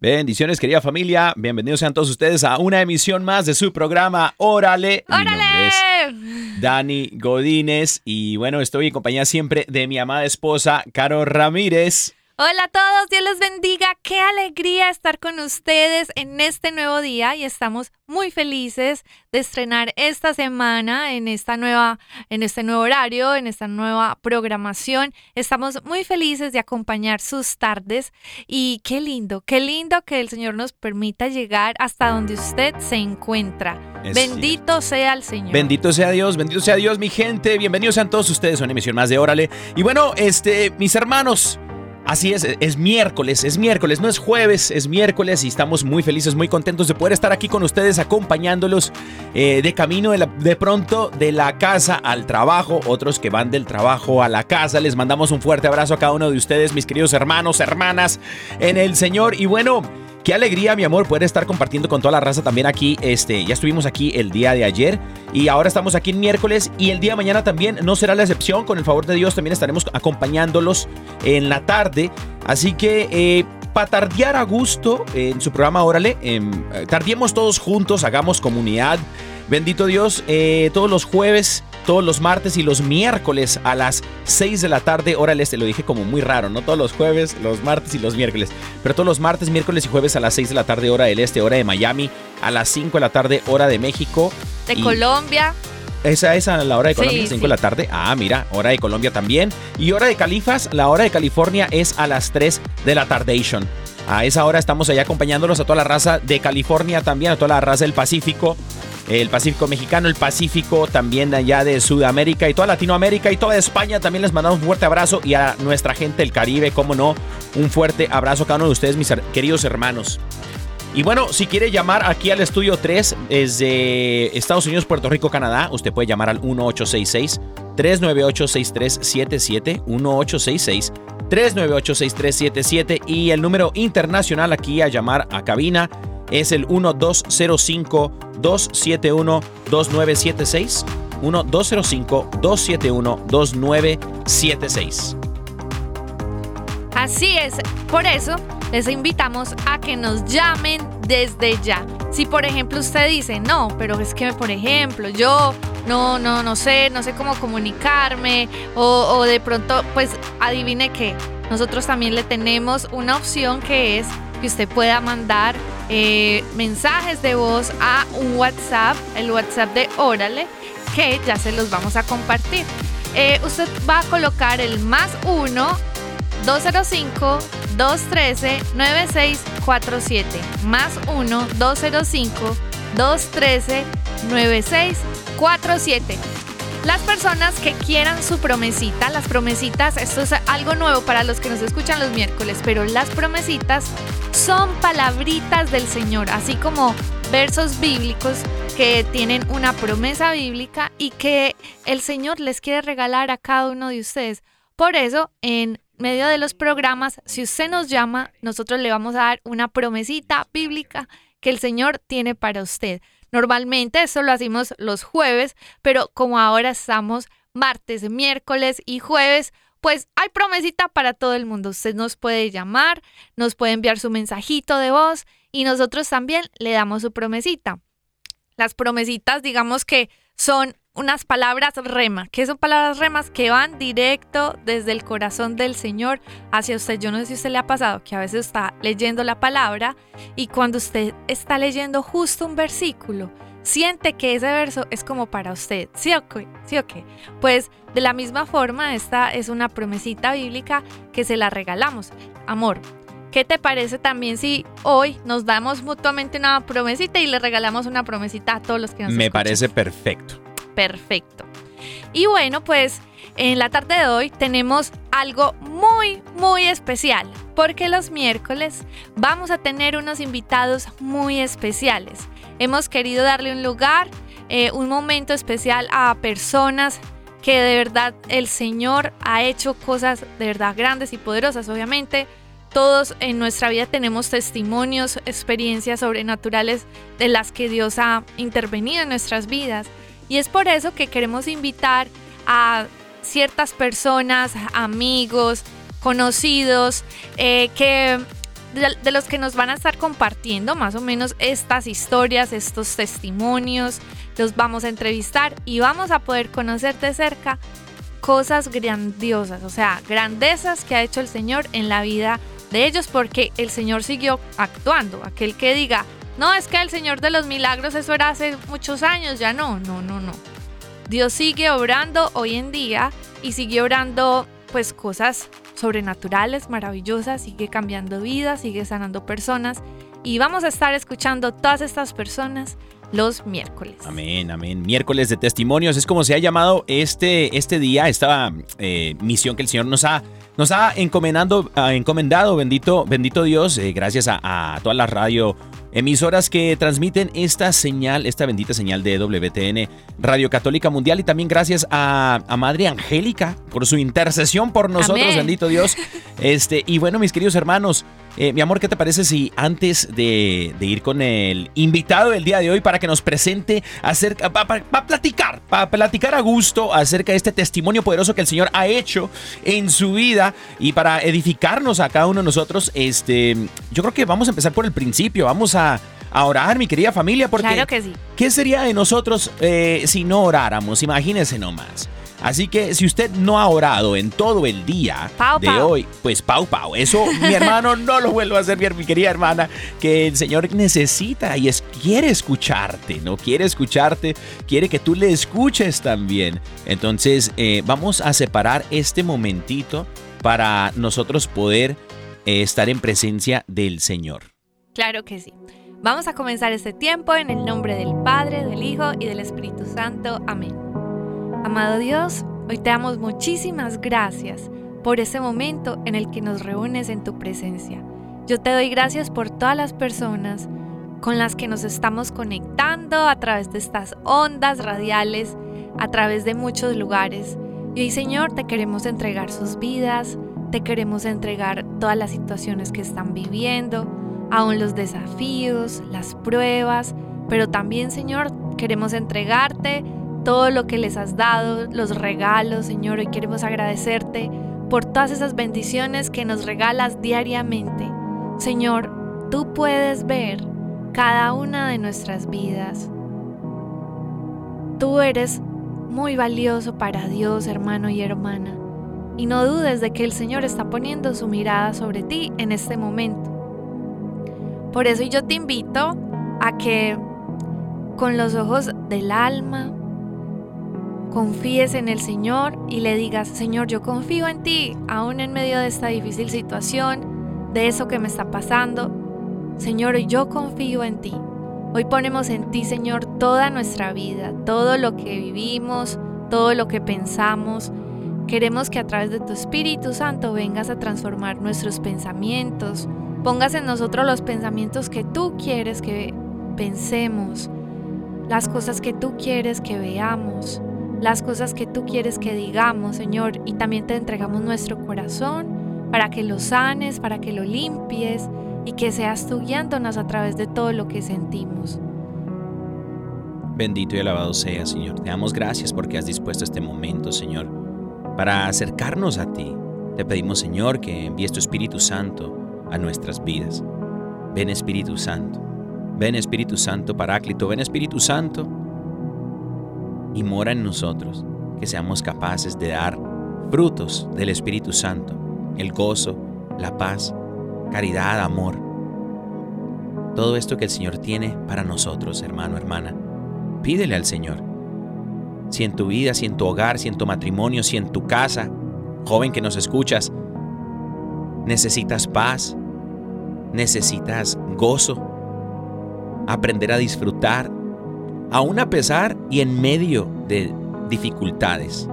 Bendiciones, querida familia. Bienvenidos sean todos ustedes a una emisión más de su programa Órale. Mi nombre es ¡Órale! Dani Godínez y bueno, estoy en compañía siempre de mi amada esposa, Caro Ramírez. Hola a todos, Dios los bendiga. Qué alegría estar con ustedes en este nuevo día y estamos muy felices de estrenar esta semana en esta nueva en este nuevo horario, en esta nueva programación. Estamos muy felices de acompañar sus tardes y qué lindo, qué lindo que el Señor nos permita llegar hasta donde usted se encuentra. Es Bendito sea el Señor. Bendito sea Dios, bendito sea Dios, mi gente. Bienvenidos sean todos ustedes a una emisión más de Órale. Y bueno, este, mis hermanos, así es, es miércoles, es miércoles, no es jueves, es miércoles y estamos muy felices, muy contentos de poder estar aquí con ustedes, acompañándolos eh, de camino de, de pronto de la casa al trabajo, otros que van del trabajo a la casa. Les mandamos un fuerte abrazo a cada uno de ustedes, mis queridos hermanos, hermanas en el Señor. Y bueno. Qué alegría, mi amor, poder estar compartiendo con toda la raza también aquí. Este, ya estuvimos aquí el día de ayer y ahora estamos aquí en miércoles y el día de mañana también no será la excepción. Con el favor de Dios también estaremos acompañándolos en la tarde. Así que eh, para tardear a gusto en su programa, órale, em, eh, tardiemos todos juntos, hagamos comunidad. Bendito Dios, eh, todos los jueves, todos los martes y los miércoles a las 6 de la tarde, hora del este. Lo dije como muy raro, ¿no? Todos los jueves, los martes y los miércoles. Pero todos los martes, miércoles y jueves a las 6 de la tarde, hora del este, hora de Miami. A las 5 de la tarde, hora de México. de y- Colombia. Esa es a la hora de Colombia, Sí, 5 sí. de la tarde. Ah, mira, hora de Colombia también. Y hora de Califas, la hora de California es a las 3 de la tardation. A esa hora estamos allá acompañándolos a toda la raza de California también, a toda la raza del Pacífico. El Pacífico mexicano, el Pacífico también allá de Sudamérica y toda Latinoamérica y toda España. También les mandamos un fuerte abrazo y a nuestra gente del Caribe, cómo no, un fuerte abrazo a cada uno de ustedes, mis queridos hermanos. Y bueno, si quiere llamar aquí al estudio 3 desde Estados Unidos, Puerto Rico, Canadá, usted puede llamar al 1866 398 6377 1866 398 6377 y el número internacional aquí a llamar a cabina es el 1205 271 2976 1205 271 2976. Así es, por eso les invitamos a que nos llamen desde ya. Si por ejemplo usted dice, no, pero es que por ejemplo yo no, no, no sé, no sé cómo comunicarme o, o de pronto pues adivine que nosotros también le tenemos una opción que es que usted pueda mandar eh, mensajes de voz a un WhatsApp, el WhatsApp de Órale, que ya se los vamos a compartir. Eh, usted va a colocar el más uno 205-213-9647. Más 1-205-213-9647. Las personas que quieran su promesita, las promesitas, esto es algo nuevo para los que nos escuchan los miércoles, pero las promesitas son palabritas del Señor, así como versos bíblicos que tienen una promesa bíblica y que el Señor les quiere regalar a cada uno de ustedes. Por eso, en medio de los programas, si usted nos llama, nosotros le vamos a dar una promesita bíblica que el Señor tiene para usted. Normalmente eso lo hacemos los jueves, pero como ahora estamos martes, miércoles y jueves, pues hay promesita para todo el mundo. Usted nos puede llamar, nos puede enviar su mensajito de voz y nosotros también le damos su promesita. Las promesitas, digamos que son unas palabras rema. ¿Qué son palabras remas? Que van directo desde el corazón del Señor hacia usted. Yo no sé si a usted le ha pasado que a veces está leyendo la palabra y cuando usted está leyendo justo un versículo, siente que ese verso es como para usted. ¿Sí o qué? ¿Sí o qué? Pues de la misma forma, esta es una promesita bíblica que se la regalamos. Amor, ¿Qué te parece también si hoy nos damos mutuamente una promesita y le regalamos una promesita a todos los que nos Me parece perfecto. Perfecto. Y bueno, pues en la tarde de hoy tenemos algo muy, muy especial, porque los miércoles vamos a tener unos invitados muy especiales. Hemos querido darle un lugar, eh, un momento especial a personas que de verdad el Señor ha hecho cosas de verdad grandes y poderosas, obviamente todos en nuestra vida tenemos testimonios, experiencias sobrenaturales de las que Dios ha intervenido en nuestras vidas. Y es por eso que queremos invitar a ciertas personas, amigos, conocidos, eh, que de, los que nos van a estar compartiendo más o menos estas historias, estos testimonios, los vamos a entrevistar y vamos a poder conocer de cerca cosas grandiosas, o sea, grandezas que ha hecho el Señor en la vida de ellos porque el Señor siguió actuando. Aquel que diga, no, es que el Señor de los milagros eso era hace muchos años, ya no, no, no, no. Dios sigue obrando hoy en día y sigue obrando pues cosas sobrenaturales, maravillosas, sigue cambiando vidas, sigue sanando personas y vamos a estar escuchando todas estas personas los miércoles. Amén, amén. Miércoles de testimonios es como se ha llamado este, este día, esta eh, misión que el Señor nos ha nos ha encomendando, encomendado, bendito, bendito Dios, eh, gracias a, a todas las radio emisoras que transmiten esta señal, esta bendita señal de WTN Radio Católica Mundial y también gracias a, Madre Angélica por su intercesión por nosotros, bendito Dios. Este, y bueno, mis queridos hermanos, eh, mi amor, ¿qué te parece si antes de, ir con el invitado del día de hoy para que nos presente acerca, para, platicar, para platicar a gusto acerca de este testimonio poderoso que el Señor ha hecho en su vida y para edificarnos a cada uno de nosotros, este, yo creo que vamos a empezar por el principio, vamos a a, orar, mi querida familia, porque claro que sí. ¿qué sería de nosotros eh, si no oráramos? Imagínense nomás. Así que si usted no ha orado en todo el día de hoy, pues pau pau. Eso, mi hermano, no lo vuelvo a hacer bien, mi querida hermana, que el Señor necesita y es, quiere escucharte, ¿no? Quiere escucharte, quiere que tú le escuches también. Entonces, eh, vamos a separar este momentito para nosotros poder eh, estar en presencia del Señor. Claro que sí. Vamos a comenzar este tiempo en el nombre del Padre, del Hijo y del Espíritu Santo. Amén. Amado Dios, hoy te damos muchísimas gracias por ese momento en el que nos reúnes en tu presencia. Yo te doy gracias por todas las personas con las que nos estamos conectando a través de estas ondas radiales, a través de muchos lugares. Y hoy, Señor, te queremos entregar sus vidas, te queremos entregar todas las situaciones que están viviendo aún los desafíos, las pruebas, pero también, Señor, queremos entregarte todo lo que les has dado, los regalos, Señor, y queremos agradecerte por todas esas bendiciones que nos regalas diariamente. Señor, tú puedes ver cada una de nuestras vidas. Tú eres muy valioso para Dios, hermano y hermana, y no dudes de que el Señor está poniendo su mirada sobre ti en este momento. Por eso yo te invito a que con los ojos del alma confíes en el Señor y le digas, Señor, yo confío en ti, aún en medio de esta difícil situación, de eso que me está pasando. Señor, yo confío en ti. Hoy ponemos en ti, Señor, toda nuestra vida, todo lo que vivimos, todo lo que pensamos. Queremos que a través de tu Espíritu Santo vengas a transformar nuestros pensamientos, pongas en nosotros los pensamientos que tú quieres que pensemos, las cosas que tú quieres que veamos, las cosas que tú quieres que digamos, Señor, y también te entregamos nuestro corazón para que lo sanes, para que lo limpies y que seas tú guiándonos a través de todo lo que sentimos. Bendito y alabado sea, Señor. Te damos gracias porque has dispuesto este momento, Señor, para acercarnos a ti. Te pedimos, Señor, que envíes tu Espíritu Santo a nuestras vidas. Ven Espíritu Santo, ven Espíritu Santo Paráclito, ven Espíritu Santo. y mora en nosotros, que seamos capaces de dar frutos del Espíritu Santo, el gozo, la paz, caridad, amor. Todo esto que el Señor tiene para nosotros, hermano, hermana, pídele al Señor. Si en tu vida, si en tu hogar, si en tu matrimonio, si en tu casa, joven que nos escuchas, necesitas paz, necesitas gozo, aprender a disfrutar, aún a pesar y en medio de dificultades.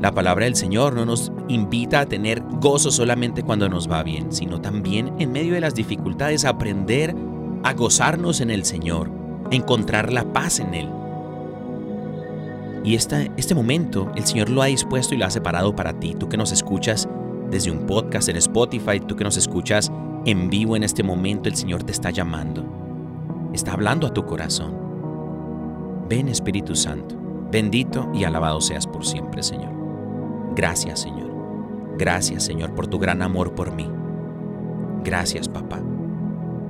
La palabra del Señor no nos invita a tener gozo solamente cuando nos va bien, sino también en medio de las dificultades aprender a gozarnos en el Señor, encontrar la paz en Él. Y este momento el Señor lo ha dispuesto y lo ha separado para ti, tú que nos escuchas desde un podcast en Spotify, tú que nos escuchas en vivo en este momento, el Señor te está llamando, está hablando a tu corazón. Ven Espíritu Santo, bendito y alabado seas por siempre, Señor. Gracias, Señor. Gracias, Señor, por tu gran amor por mí. Gracias, papá.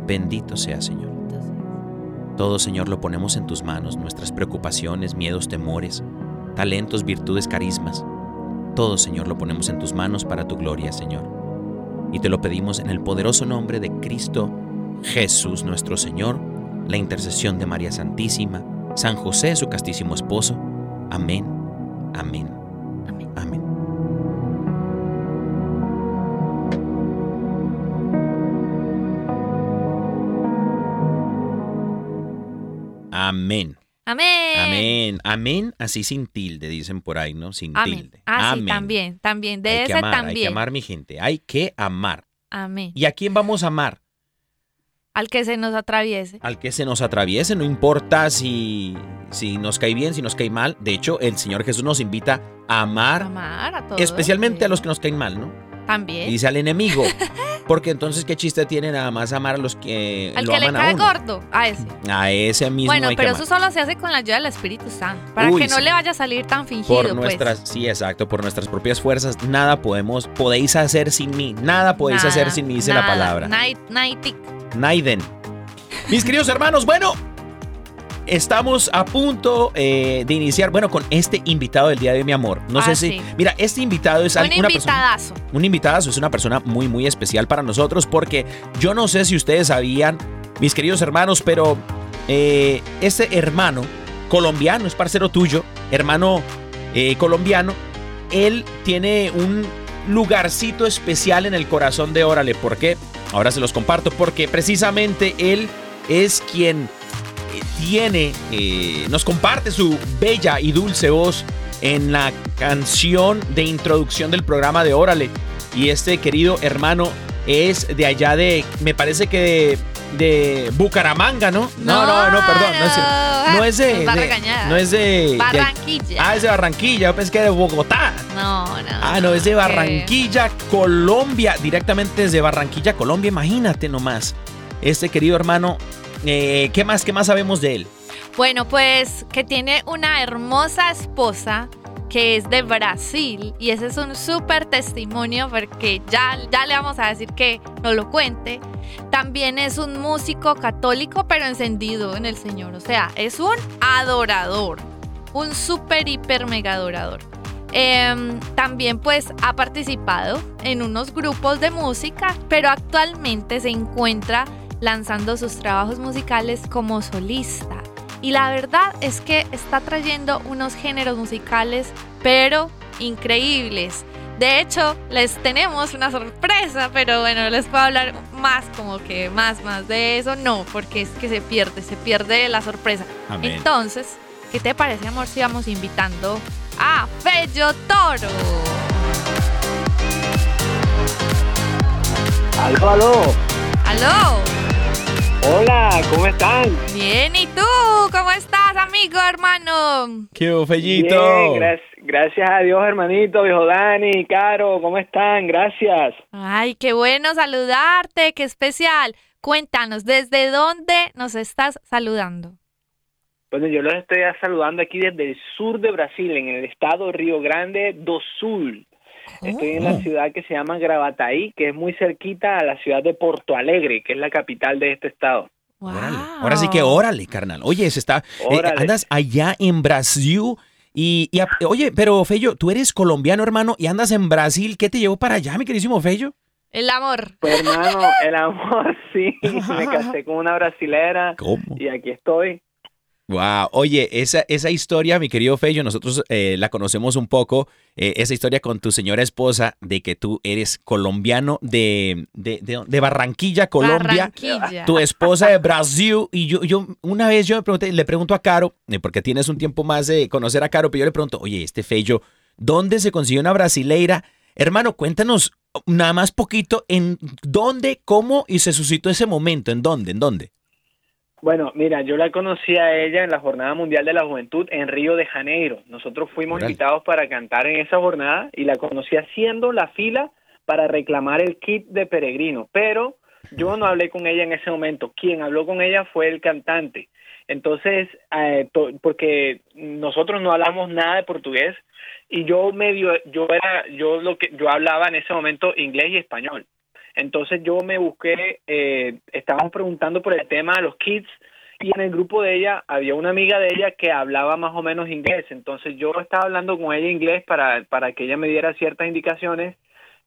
Bendito sea, Señor. Todo, Señor, lo ponemos en tus manos, nuestras preocupaciones, miedos, temores, talentos, virtudes, carismas. Todo, Señor, lo ponemos en tus manos para tu gloria, Señor. Y te lo pedimos en el poderoso nombre de Cristo Jesús, nuestro Señor, la intercesión de María Santísima, San José, su castísimo esposo. Amén, amén, amén. amén. Amén. Amén. Amén. Amén, así sin tilde, dicen por ahí, ¿no? Sin Amén. tilde. Ah, sí, Amén. también, también. De hay ese que amar, también. hay que amar, mi gente. Hay que amar. Amén. ¿Y a quién vamos a amar? Al que se nos atraviese. Al que se nos atraviese, no importa si, si nos cae bien, si nos cae mal. De hecho, el Señor Jesús nos invita a amar, Amar a todos. especialmente sí. a los que nos caen mal, ¿no? También. Y dice al enemigo. Porque entonces, ¿qué chiste tiene nada más amar a los que Al lo que le cae a uno? gordo. A ese. A ese mismo Bueno, hay que pero amar. eso solo se hace con la ayuda del Espíritu Santo. Para Uy, que no sí. le vaya a salir tan fingido, Por pues. nuestras, sí, exacto, por nuestras propias fuerzas, nada podemos, podéis hacer sin mí, nada podéis hacer sin mí, dice la palabra. Night, nightic. Naiden. Mis queridos hermanos, bueno, estamos a punto eh, de iniciar, bueno, con este invitado del día de mi amor. No Ah, sé si, sí. mira, este invitado es Un persona, invitadazo. un invitadazo, es una persona muy, muy especial para nosotros porque yo no sé si ustedes sabían, mis queridos hermanos, pero eh, este hermano colombiano, es parcero tuyo, hermano eh, colombiano, él tiene un lugarcito especial en el corazón de Órale. ¿Por qué? Ahora se los comparto porque precisamente él es quien tiene, eh, nos comparte su bella y dulce voz en la canción de introducción del programa de Órale. Y este querido hermano es de allá de, me parece que de, de Bucaramanga, ¿no? No, no, no, perdón, no es, no es de, de- no es de, de- Barranquilla. ah, es de Barranquilla, yo pensé que de Bogotá. No, no. Ah, no, es de que- Barranquilla, Colombia, directamente desde Barranquilla, Colombia, imagínate nomás. Este querido hermano, eh, ¿qué más, qué más sabemos de él? Bueno, pues que tiene una hermosa esposa que es de Brasil y ese es un súper testimonio porque ya, ya le vamos a decir que nos lo cuente. También es un músico católico pero encendido en el Señor, o sea, es un adorador, un súper hiper mega adorador. Em, también pues ha participado en unos grupos de música, pero actualmente se encuentra lanzando sus trabajos musicales como solista. Y la verdad es que está trayendo unos géneros musicales, pero increíbles. De hecho, les tenemos una sorpresa, pero bueno, les puedo hablar más como que más, más de eso. No, porque es que se pierde, se pierde la sorpresa. Amén. Entonces, ¿qué te parece, amor, si vamos invitando a Fello Toro? Aló, aló. ¡Aló! Hola, ¿cómo están? Bien, ¿y tú? ¿Cómo estás, amigo, hermano? ¡Qué fellito! Bien, gracias, gracias a Dios, hermanito, viejo Dani, Caro, ¿cómo están? Gracias. Ay, qué bueno saludarte, qué especial. Cuéntanos, ¿desde dónde nos estás saludando? Bueno, yo los estoy saludando aquí desde el sur de Brasil, en el estado Río Grande do Sul. Estoy en la ciudad que se llama Gravataí, que es muy cerquita a la ciudad de Porto Alegre, que es la capital de este estado. Órale. Ahora sí que órale, carnal. Oye, se está. eh, andas allá en Brasil. Y, y a- oye, pero Fello, tú eres colombiano, hermano, y andas en Brasil. ¿Qué te llevó para allá, mi queridísimo Fello? El amor. Pues hermano, el amor, sí, me casé con una brasilera ¿Cómo? y aquí estoy. Wow, oye, esa, esa historia, mi querido Fello, nosotros eh, la conocemos un poco, eh, esa historia con tu señora esposa de que tú eres colombiano de, de, de- de Barranquilla, Colombia. Barranquilla. Tu esposa de Brasil y yo, yo una vez yo me pregunté, le pregunto a Caro, eh, porque tienes un tiempo más de conocer a Caro, pero yo le pregunto, oye, este Fello, ¿dónde se consiguió una brasileira? Hermano, cuéntanos nada más poquito en dónde, cómo y se suscitó ese momento, en dónde, en dónde. Bueno, mira, yo la conocí a ella en la Jornada Mundial de la Juventud en Río de Janeiro. Nosotros fuimos invitados para cantar en esa jornada y la conocí haciendo la fila para reclamar el kit de peregrino, pero yo no hablé con ella en ese momento. Quien habló con ella fue el cantante. Entonces, eh, porque nosotros no hablamos nada de portugués y yo medio, yo era, yo lo que, yo hablaba en ese momento inglés y español. Entonces yo me busqué, eh, estábamos preguntando por el tema de los kids y en el grupo de ella había una amiga de ella que hablaba más o menos inglés. Entonces yo estaba hablando con ella inglés para, para que ella me diera ciertas indicaciones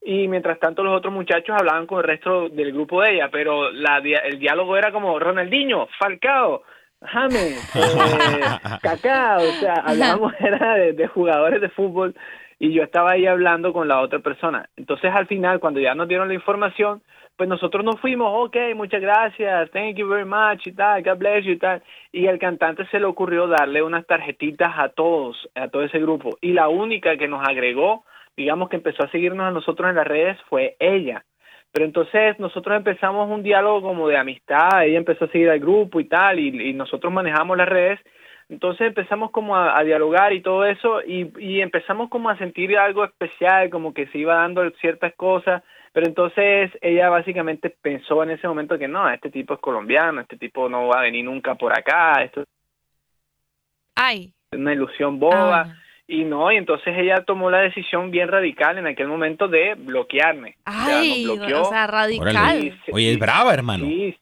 y mientras tanto los otros muchachos hablaban con el resto del grupo de ella, pero la, el diálogo era como Ronaldinho, Falcao, James, eh, Kaká, o sea, hablábamos era de, de jugadores de fútbol y yo estaba ahí hablando con la otra persona. Entonces al final, cuando ya nos dieron la información, pues nosotros nos fuimos, ok, muchas gracias, thank you very much y tal, God bless you y tal. Y el cantante se le ocurrió darle unas tarjetitas a todos, a todo ese grupo. Y la única que nos agregó, digamos que empezó a seguirnos a nosotros en las redes, fue ella. Pero entonces nosotros empezamos un diálogo como de amistad, ella empezó a seguir al grupo y tal, y, y nosotros manejamos las redes. Entonces empezamos como a, a dialogar y todo eso, y, y empezamos como a sentir algo especial, como que se iba dando ciertas cosas, pero entonces ella básicamente pensó en ese momento que no, este tipo es colombiano, este tipo no va a venir nunca por acá, esto Ay. es una ilusión boba. Ah. Y no, y entonces ella tomó la decisión bien radical en aquel momento de bloquearme. O sea, nos Ay, bloqueó. o sea, radical. Oye, es brava, hermano. Sí,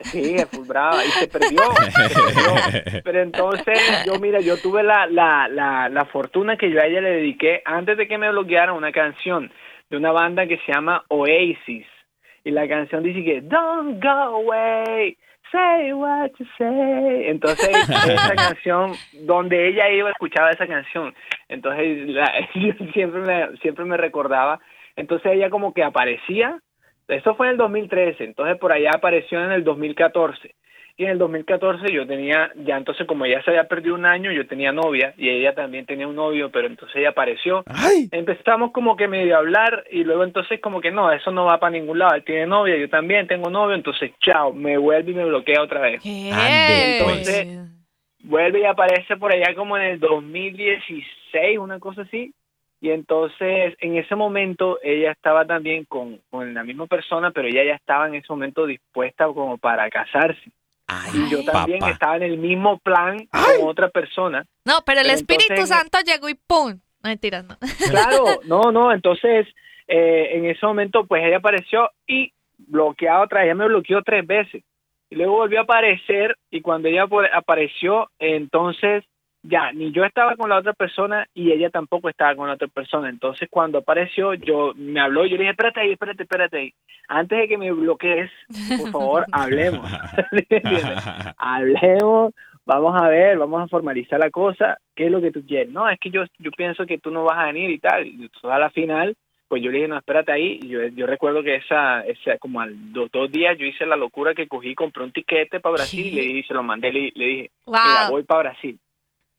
sí, fue brava y se perdió, se perdió. Pero entonces yo, mira, yo tuve la, la, la, la fortuna que yo a ella le dediqué, antes de que me bloquearan, una canción de una banda que se llama Oasis. Y la canción dice que, Don't go away, say what you say. Entonces, esa canción, donde ella iba, escuchaba esa canción. Entonces, yo siempre me, siempre me recordaba. Entonces, ella como que aparecía eso fue en el 2013, entonces por allá apareció en el 2014. Y en el 2014 yo tenía, ya entonces como ella se había perdido un año, yo tenía novia y ella también tenía un novio, pero entonces ella apareció. Ay, Empezamos como que medio a hablar y luego entonces como que no, eso no va para ningún lado. Él tiene novia, yo también tengo novio, entonces chao, me vuelve y me bloquea otra vez. Pues. Entonces- Vuelve y aparece por allá como en el 2016, una cosa así. Y entonces en ese momento ella estaba también con, con la misma persona, pero ella ya estaba en ese momento dispuesta como para casarse. ay, Y yo también papá. estaba en el mismo plan con otra persona. No, pero el Pero Espíritu entonces- Santo llegó y ¡pum! No, mentiras, no. Claro, no, no, entonces eh, en ese momento pues ella apareció y bloqueada otra, ella me bloqueó tres veces. Y luego volvió a aparecer y cuando ella apareció, entonces ya, ni yo estaba con la otra persona y ella tampoco estaba con la otra persona. Entonces cuando apareció, yo me habló y yo le dije, espérate ahí, espérate, espérate ahí. Antes de que me bloquees, por favor, hablemos. hablemos, vamos a ver, vamos a formalizar la cosa, ¿qué es lo que tú quieres? No, es que yo, yo pienso que tú no vas a venir y tal. Y a la final, pues yo le dije, no, espérate ahí. Y yo, yo recuerdo que esa, esa como al dos, dos días yo hice la locura que cogí, compré un tiquete para Brasil y le dije, se lo mandé, le, le dije, Wow. voy para Brasil.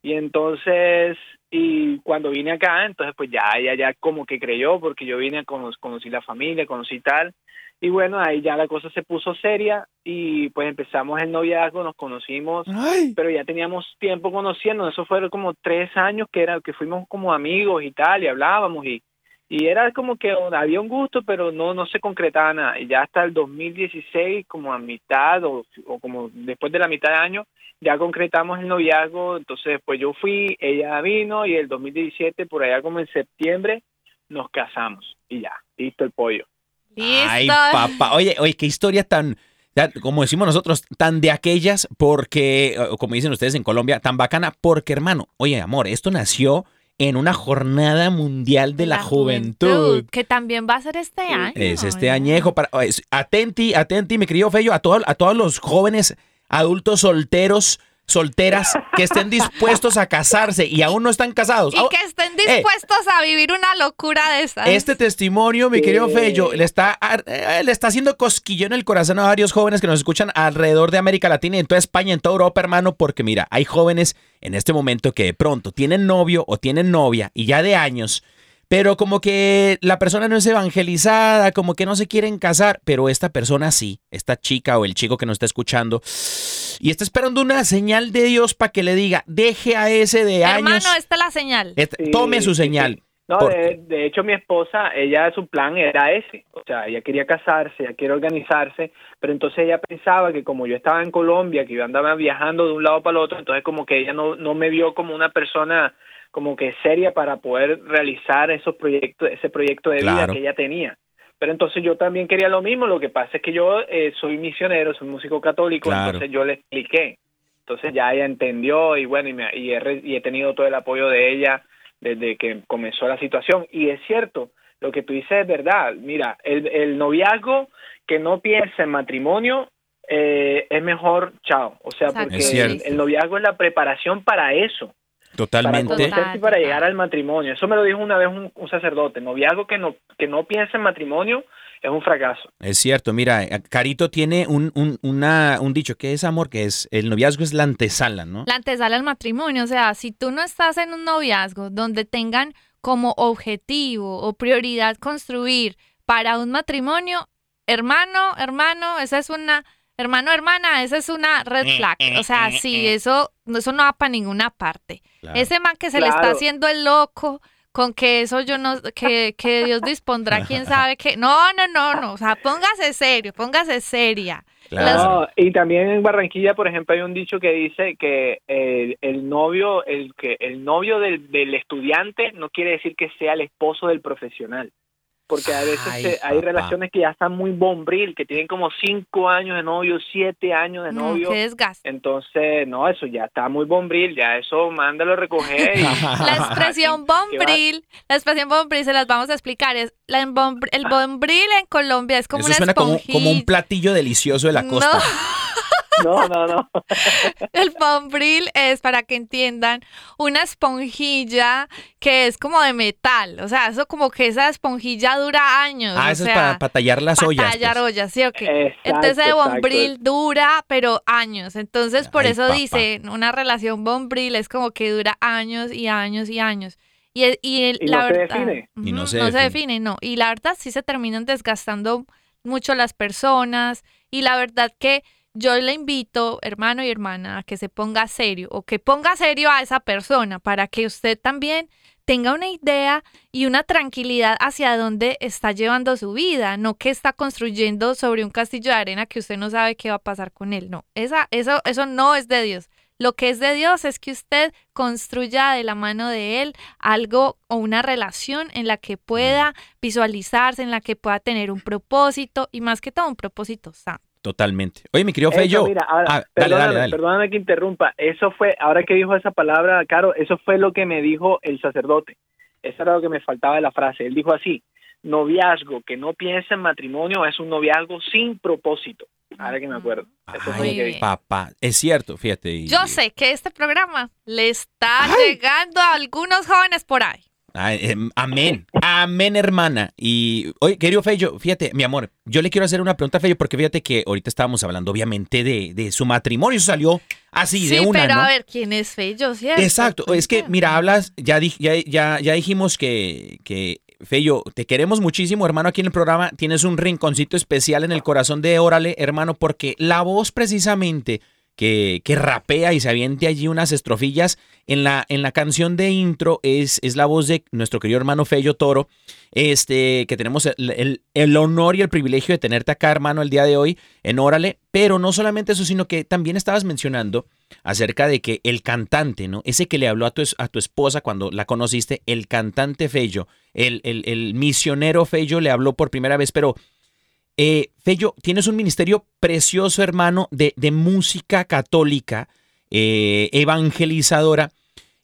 Y entonces, y cuando vine acá, entonces pues ya ella ya como que creyó, porque yo vine, cono- conocí la familia, conocí tal, y bueno, ahí ya la cosa se puso seria y pues empezamos el noviazgo, nos conocimos, Ay, pero ya teníamos tiempo conociendo, eso fueron como tres años que era que fuimos como amigos y tal, y hablábamos y, y era como que había un gusto, pero no, no se concretaba nada. Y ya hasta el 2016, como a mitad o, o como después de la mitad de año, ya concretamos el noviazgo, entonces pues yo fui, ella vino y el 2017, por allá como en septiembre, nos casamos y ya, listo el pollo. Listo. Ay, papá. Oye, oye, qué historia tan, tan- como decimos nosotros, tan de aquellas porque, o como dicen ustedes en Colombia, tan bacana porque, hermano, oye, amor, esto nació en una jornada mundial de la, juventud. Que también va a ser este año. Es este añejo para es- atenti, atenti, mi querido Fello, a, todo- a todos los jóvenes adultos solteros, solteras que estén dispuestos a casarse y aún no están casados. Y que estén dispuestos a vivir una locura de esas. Este testimonio, mi querido Sí. Fello, le está, ar- eh, le está haciendo cosquillo en el corazón a varios jóvenes que nos escuchan alrededor de América Latina, en toda España, en toda Europa, hermano, porque mira, hay jóvenes en este momento que de pronto tienen novio o tienen novia y ya de años, pero como que la persona no es evangelizada, como que no se quieren casar, pero esta persona sí, esta chica o el chico que nos está escuchando, y está esperando una señal de Dios para que le diga, deje a ese de años, Hermano, esta es la señal. este- Sí, tome su señal. sí. No, de, de hecho mi esposa, ella su plan era ese, o sea, ella quería casarse, ella quiere organizarse, pero entonces ella pensaba que como yo estaba en Colombia, que yo andaba viajando de un lado para el otro, entonces como que ella no, no me vio como una persona como que seria para poder realizar esos proyectos, ese proyecto de vida que ella tenía. Pero entonces yo también quería lo mismo, lo que pasa es que yo eh, soy misionero, soy músico católico, Claro. entonces yo le expliqué. Entonces ya ella entendió y bueno, y, me- y he, y he tenido todo el apoyo de ella desde que comenzó la situación. Y es cierto, lo que tú dices es verdad. Mira, el, el noviazgo que no piensa en matrimonio eh, es mejor chao. O sea, Exacto. porque el, el noviazgo es la preparación para eso, Totalmente. Y para llegar al matrimonio. Eso me lo dijo una vez un, un sacerdote. Noviazgo que no, que no piensa en matrimonio es un fracaso. Es cierto, mira, Carito tiene un, un, una- un dicho que es amor, que es el noviazgo es la antesala, ¿no? La antesala al matrimonio. O sea, si tú no estás en un noviazgo donde tengan como objetivo o prioridad construir para un matrimonio, hermano, hermano, esa es una, hermano, hermana, esa es una red flag. O sea, sí, eso, eso no va para ninguna parte. Claro. Ese man que se le está haciendo el loco con que eso yo no, que, que Dios dispondrá, quién sabe qué. No, no, no, no. O sea, póngase serio, póngase seria. Claro. No, y también en Barranquilla, por ejemplo, hay un dicho que dice que el, el novio, el que el novio del, del estudiante no quiere decir que sea el esposo del profesional, porque a veces Ay, se- hay relaciones que ya están muy bombril, que tienen como cinco años de novio, siete años de No, novio, qué desgaste. entonces no, eso ya está muy bombril, ya eso mándalo a recoger. y- La expresión bombril, la expresión bombril se las vamos a explicar. Es la el bombril en Colombia es como Eso una suena como, como un platillo delicioso de la costa. No, no, no. El bombril es, para que entiendan, una esponjilla que es como de metal. O sea, eso como que esa esponjilla dura años. ah, o eso es sea, para, tallar las para ollas. tallar pues. ollas, ¿sí o qué? Exacto, Entonces el exacto. bombril dura, pero años. Entonces por Ay, eso papá. dice, una relación bombril es como que dura años y años y años. Y, el- y, el- Y la no se verdad, define. Y no se no se define, no. Y la verdad sí se terminan desgastando mucho las personas. Y la verdad que yo le invito, hermano y hermana, a que se ponga serio o que ponga serio a esa persona para que usted también tenga una idea y una tranquilidad hacia dónde está llevando su vida, no que está construyendo sobre un castillo de arena que usted no sabe qué va a pasar con él. No, esa, eso, eso no es de Dios. Lo que es de Dios es que usted construya de la mano de Él algo o una relación en la que pueda visualizarse, en la que pueda tener un propósito y más que todo un propósito santo. Totalmente. Oye, mi querido mira, ahora, Ah, dale, perdóname, dale, dale. perdóname que interrumpa. Eso fue, ahora que dijo esa palabra, Caro, eso fue lo que me dijo el sacerdote. Eso era lo que me faltaba de la frase. Él dijo así, noviazgo que no piensa en matrimonio es un noviazgo sin propósito. Ahora que me acuerdo. Eso que. Papá, es cierto, fíjate. y- Yo sé que este programa le está llegando a algunos jóvenes por ahí. Ay, em, amén, amén, hermana. Y, oye, querido Fello, fíjate, mi amor, yo le quiero hacer una pregunta a Fello porque fíjate que ahorita estábamos hablando, obviamente, de, de su matrimonio. Eso salió así, sí, de una, pero ¿no? a ver, ¿quién es Fello, cierto? Exacto, es que, mira, hablas, ya, di- ya, ya, ya dijimos que, que, Fello, te queremos muchísimo, hermano, aquí en el programa. Tienes un rinconcito especial en el corazón de Órale, hermano, porque la voz precisamente que, rapea y se aviente allí unas estrofillas en la, en la canción de intro es, es la voz de nuestro querido hermano Fello Toro, este, que tenemos el, el- honor y el privilegio de tenerte acá, hermano, el día de hoy en Órale. Pero no solamente eso, sino que también estabas mencionando acerca de que el cantante, ¿no? Ese que le habló a tu, a tu esposa cuando la conociste, el cantante Fello, el, el, el misionero Fello le habló por primera vez, pero eh, Fello, tienes un ministerio precioso, hermano, de, de música católica, eh, evangelizadora,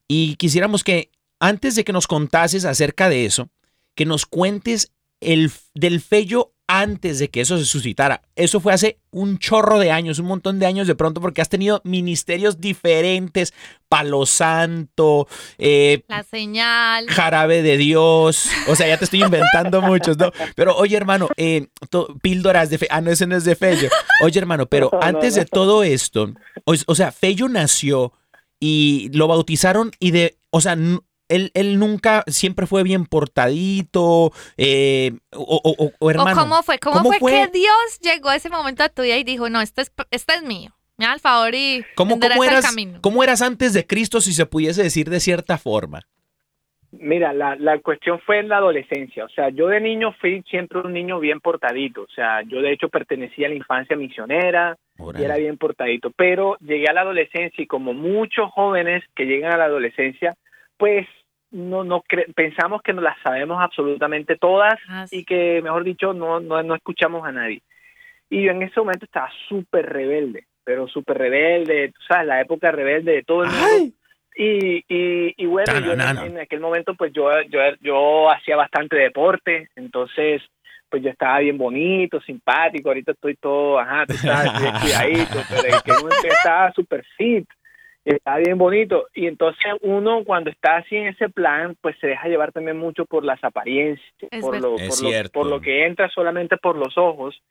y quisiéramos que antes de que nos contases acerca de eso, que nos cuentes el, del Fello antes de que eso se suscitara. Eso fue hace un chorro de años, un montón de años de pronto, porque has tenido ministerios diferentes, Palo Santo, eh, La señal. Jarabe de Dios, o sea, ya te estoy inventando muchos, ¿no? Pero oye, hermano, eh, to- píldoras de fe, ah, no, ese no es de Fello. Oye, hermano, pero No, no, antes no. de todo esto, o, o sea, Fello nació y lo bautizaron y de, o sea, él, él nunca, siempre fue bien portadito, eh, o, o- o- o, hermano. ¿O cómo fue? ¿Cómo, ¿cómo fue, fue? que Dios llegó a ese momento a tu vida y dijo, no, este es, este es mío? Me da el favor y ¿Cómo, cómo el eras, camino. ¿Cómo eras antes de Cristo, si se pudiese decir de cierta forma? Mira, la, la cuestión fue en la adolescencia. O sea, yo de niño fui siempre un niño bien portadito. O sea, yo de hecho pertenecía a la infancia misionera y era bien portadito. Pero llegué a la adolescencia y como muchos jóvenes que llegan a la adolescencia, pues no, no cre- pensamos que nos las sabemos absolutamente todas Ah, sí. y que, mejor dicho, no, no, no escuchamos a nadie. Y yo en ese momento estaba súper rebelde, pero súper rebelde, tú sabes, la época rebelde de todo el mundo. Ay, Y, y, y bueno, yo en, Tananana. en aquel momento pues yo, yo, yo hacía bastante deporte, entonces pues yo estaba bien bonito, simpático, ahorita estoy todo, ajá, tú sabes, estoy cuidadito, pero en aquel momento estaba súper fit, y estaba bien bonito, y entonces uno cuando está así en ese plan, pues se deja llevar también mucho por las apariencias, Es por lo, Es por, lo, por lo que entra solamente por los ojos,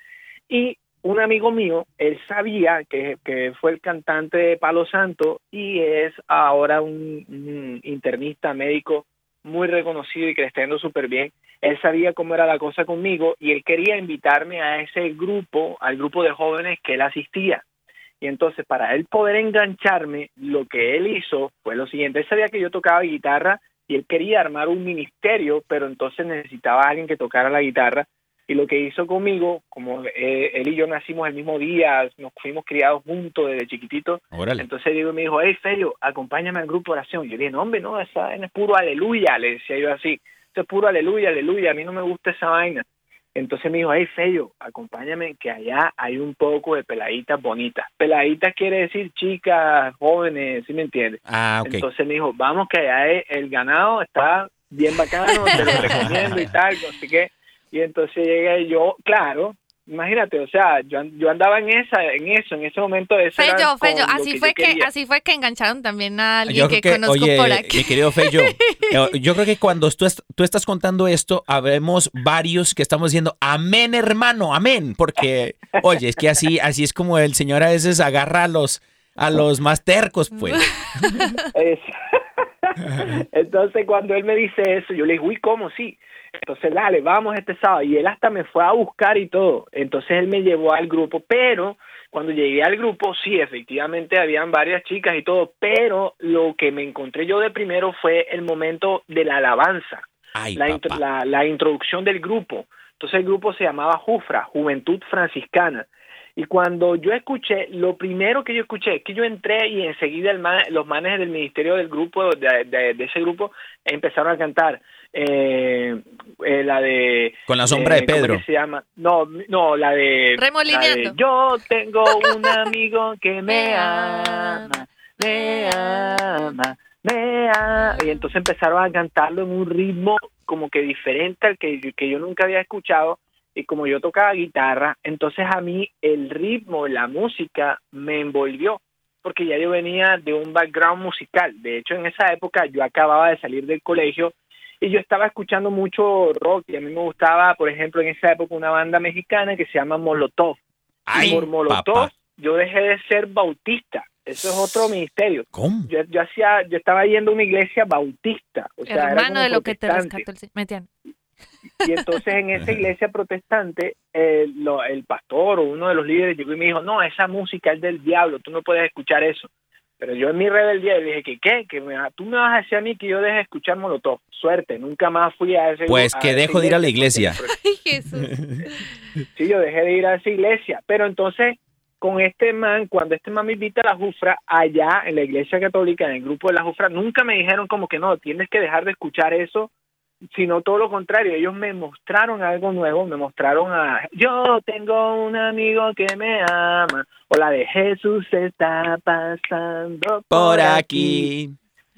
y un amigo mío, él sabía que, que fue el cantante de Palo Santo y es ahora un, un internista médico muy reconocido y que le está yendo súper bien. Él sabía cómo era la cosa conmigo y él quería invitarme a ese grupo, al grupo de jóvenes que él asistía. Y entonces para él poder engancharme, lo que él hizo fue lo siguiente. Él sabía que yo tocaba guitarra y él quería armar un ministerio, pero entonces necesitaba a alguien que tocara la guitarra. Y lo que hizo conmigo, como eh, él y yo nacimos el mismo día, nos fuimos criados juntos desde chiquititos, entonces Diego me dijo, hey, Fello, acompáñame al grupo de oración. Yo le dije, no, hombre, no, esa vaina es puro aleluya, le decía yo así. Esto es puro aleluya, aleluya, a mí no me gusta esa vaina. Entonces me dijo, hey, Fello, acompáñame, que allá hay un poco de peladitas bonitas. Peladitas quiere decir chicas, jóvenes, ¿sí me entiendes? Ah, ok. Entonces me dijo, vamos que allá el ganado está bien bacano, te lo recomiendo y tal, sé qué. Y entonces llegué yo, claro, imagínate, o sea, yo, yo andaba en esa, en eso, en ese momento de Fello, Fello, así fue que, así fue que engancharon también a alguien que, conozco oye, por aquí. mi querido Fello, eh, yo creo que cuando tú, est- tú estás contando esto, habemos varios que estamos diciendo, amén, hermano, amén, porque, oye, es que así, así es como el Señor a veces agarra a los, a los más tercos, pues. Es- Entonces cuando él me dice eso, yo le digo, uy, ¿cómo? Sí. Entonces, dale, vamos este sábado. Y él hasta me fue a buscar y todo. Entonces él me llevó al grupo, pero cuando llegué al grupo, sí, efectivamente habían varias chicas y todo, pero lo que me encontré yo de primero fue el momento de la alabanza, Ay, la, la introducción del grupo. Entonces el grupo se llamaba Jufra, Juventud Franciscana. Y cuando yo escuché, lo primero que yo escuché, que yo entré y enseguida el ma- los manes del ministerio del grupo, de, de- de ese grupo, empezaron a cantar eh, eh, la de... Con la sombra eh, de ¿cómo Pedro. que se llama? No, no, la de... Remolineando. la de, Yo tengo un amigo que me ama, me ama, me ama. Y entonces empezaron a cantarlo en un ritmo como que diferente al que, que yo nunca había escuchado. Y como yo tocaba guitarra, entonces a mí el ritmo, la música me envolvió, porque ya yo venía de un background musical. De hecho, en esa época yo acababa de salir del colegio y yo estaba escuchando mucho rock y a mí me gustaba, por ejemplo, en esa época una banda mexicana que se llama Molotov. Ay, y por Molotov papá. yo dejé de ser bautista. Eso es otro ministerio. ¿Cómo? Yo, yo hacía, yo estaba yendo a una iglesia bautista. O sea, era Hermano de lo que te rescató el. Metían. Y entonces en esa iglesia protestante, eh, lo- el pastor o uno de los líderes llegó y me dijo, no, esa música es del diablo, tú no puedes escuchar eso. Pero yo en mi rebeldía le dije que qué, que me- tú me vas a decir a mí que yo deje de escuchar Molotov. Suerte, nunca más fui a ese Pues a que dejo de ir a la iglesia. Ay, Jesús. Sí, yo dejé de ir a esa iglesia. Pero entonces, con este man, cuando este man me invita a la Jufra, allá en la iglesia católica, en el grupo de la Jufra, nunca me dijeron como que no, tienes que dejar de escuchar eso sino todo lo contrario, ellos me mostraron algo nuevo, me mostraron a, yo tengo un amigo que me ama, o la de Jesús está pasando Por aquí.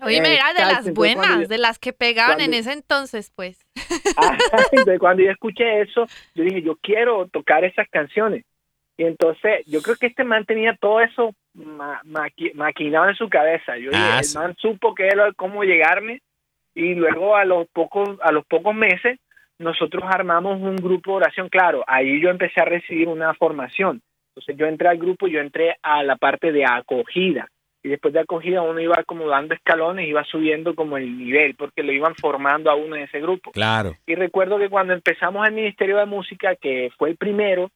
Oye, era de las buenas, yo- de las que pegaban en ese entonces, pues. Entonces, cuando yo escuché eso, yo dije, yo quiero tocar esas canciones. Y entonces, yo creo que este man tenía todo eso ma- maqui- maquinado en su cabeza. Yo dije, Ah, el man supo que era cómo llegarme y luego a los pocos a los pocos meses nosotros armamos un grupo de oración. Claro, ahí yo empecé a recibir una formación. Entonces yo entré al grupo, yo entré a la parte de acogida. Y después de acogida uno iba como dando escalones, iba subiendo como el nivel, porque lo iban formando a uno en ese grupo. Claro. Y recuerdo que cuando empezamos el Ministerio de Música, que fue el primero,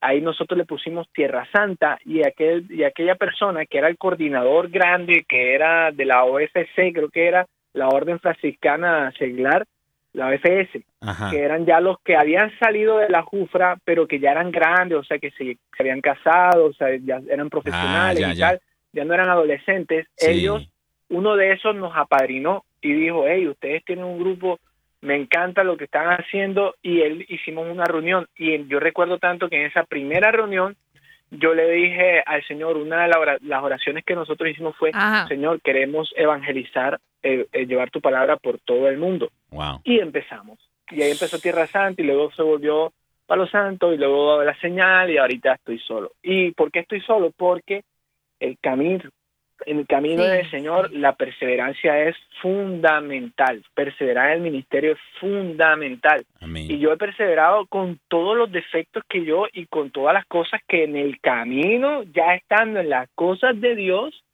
ahí nosotros le pusimos Tierra Santa y aquel y aquella persona que era el coordinador grande, que era de la OFC, creo que era la Orden Franciscana Seglar, la OFS, Ajá. que eran ya los que habían salido de la Jufra, pero que ya eran grandes, o sea, que se, se habían casado, o sea, ya eran profesionales Ah, ya, y ya. tal, ya no eran adolescentes. Sí. Ellos uno de esos nos apadrinó y dijo, hey, ustedes tienen un grupo, me encanta lo que están haciendo y él hicimos una reunión y yo recuerdo tanto que en esa primera reunión yo le dije al Señor, una de las oraciones que nosotros hicimos fue, Ajá. Señor, queremos evangelizar, eh, eh, llevar tu palabra por todo el mundo Wow. y empezamos. Y ahí empezó Tierra Santa y luego se volvió Palo Santo y luego la señal y ahorita estoy solo. ¿Y por qué estoy solo? Porque el camino, en el camino Sí, del Señor, la perseverancia es fundamental. Perseverar en el ministerio es fundamental. Amén. Y yo he perseverado con todos los defectos que yo y con todas las cosas que en el camino, ya estando en las cosas de Dios,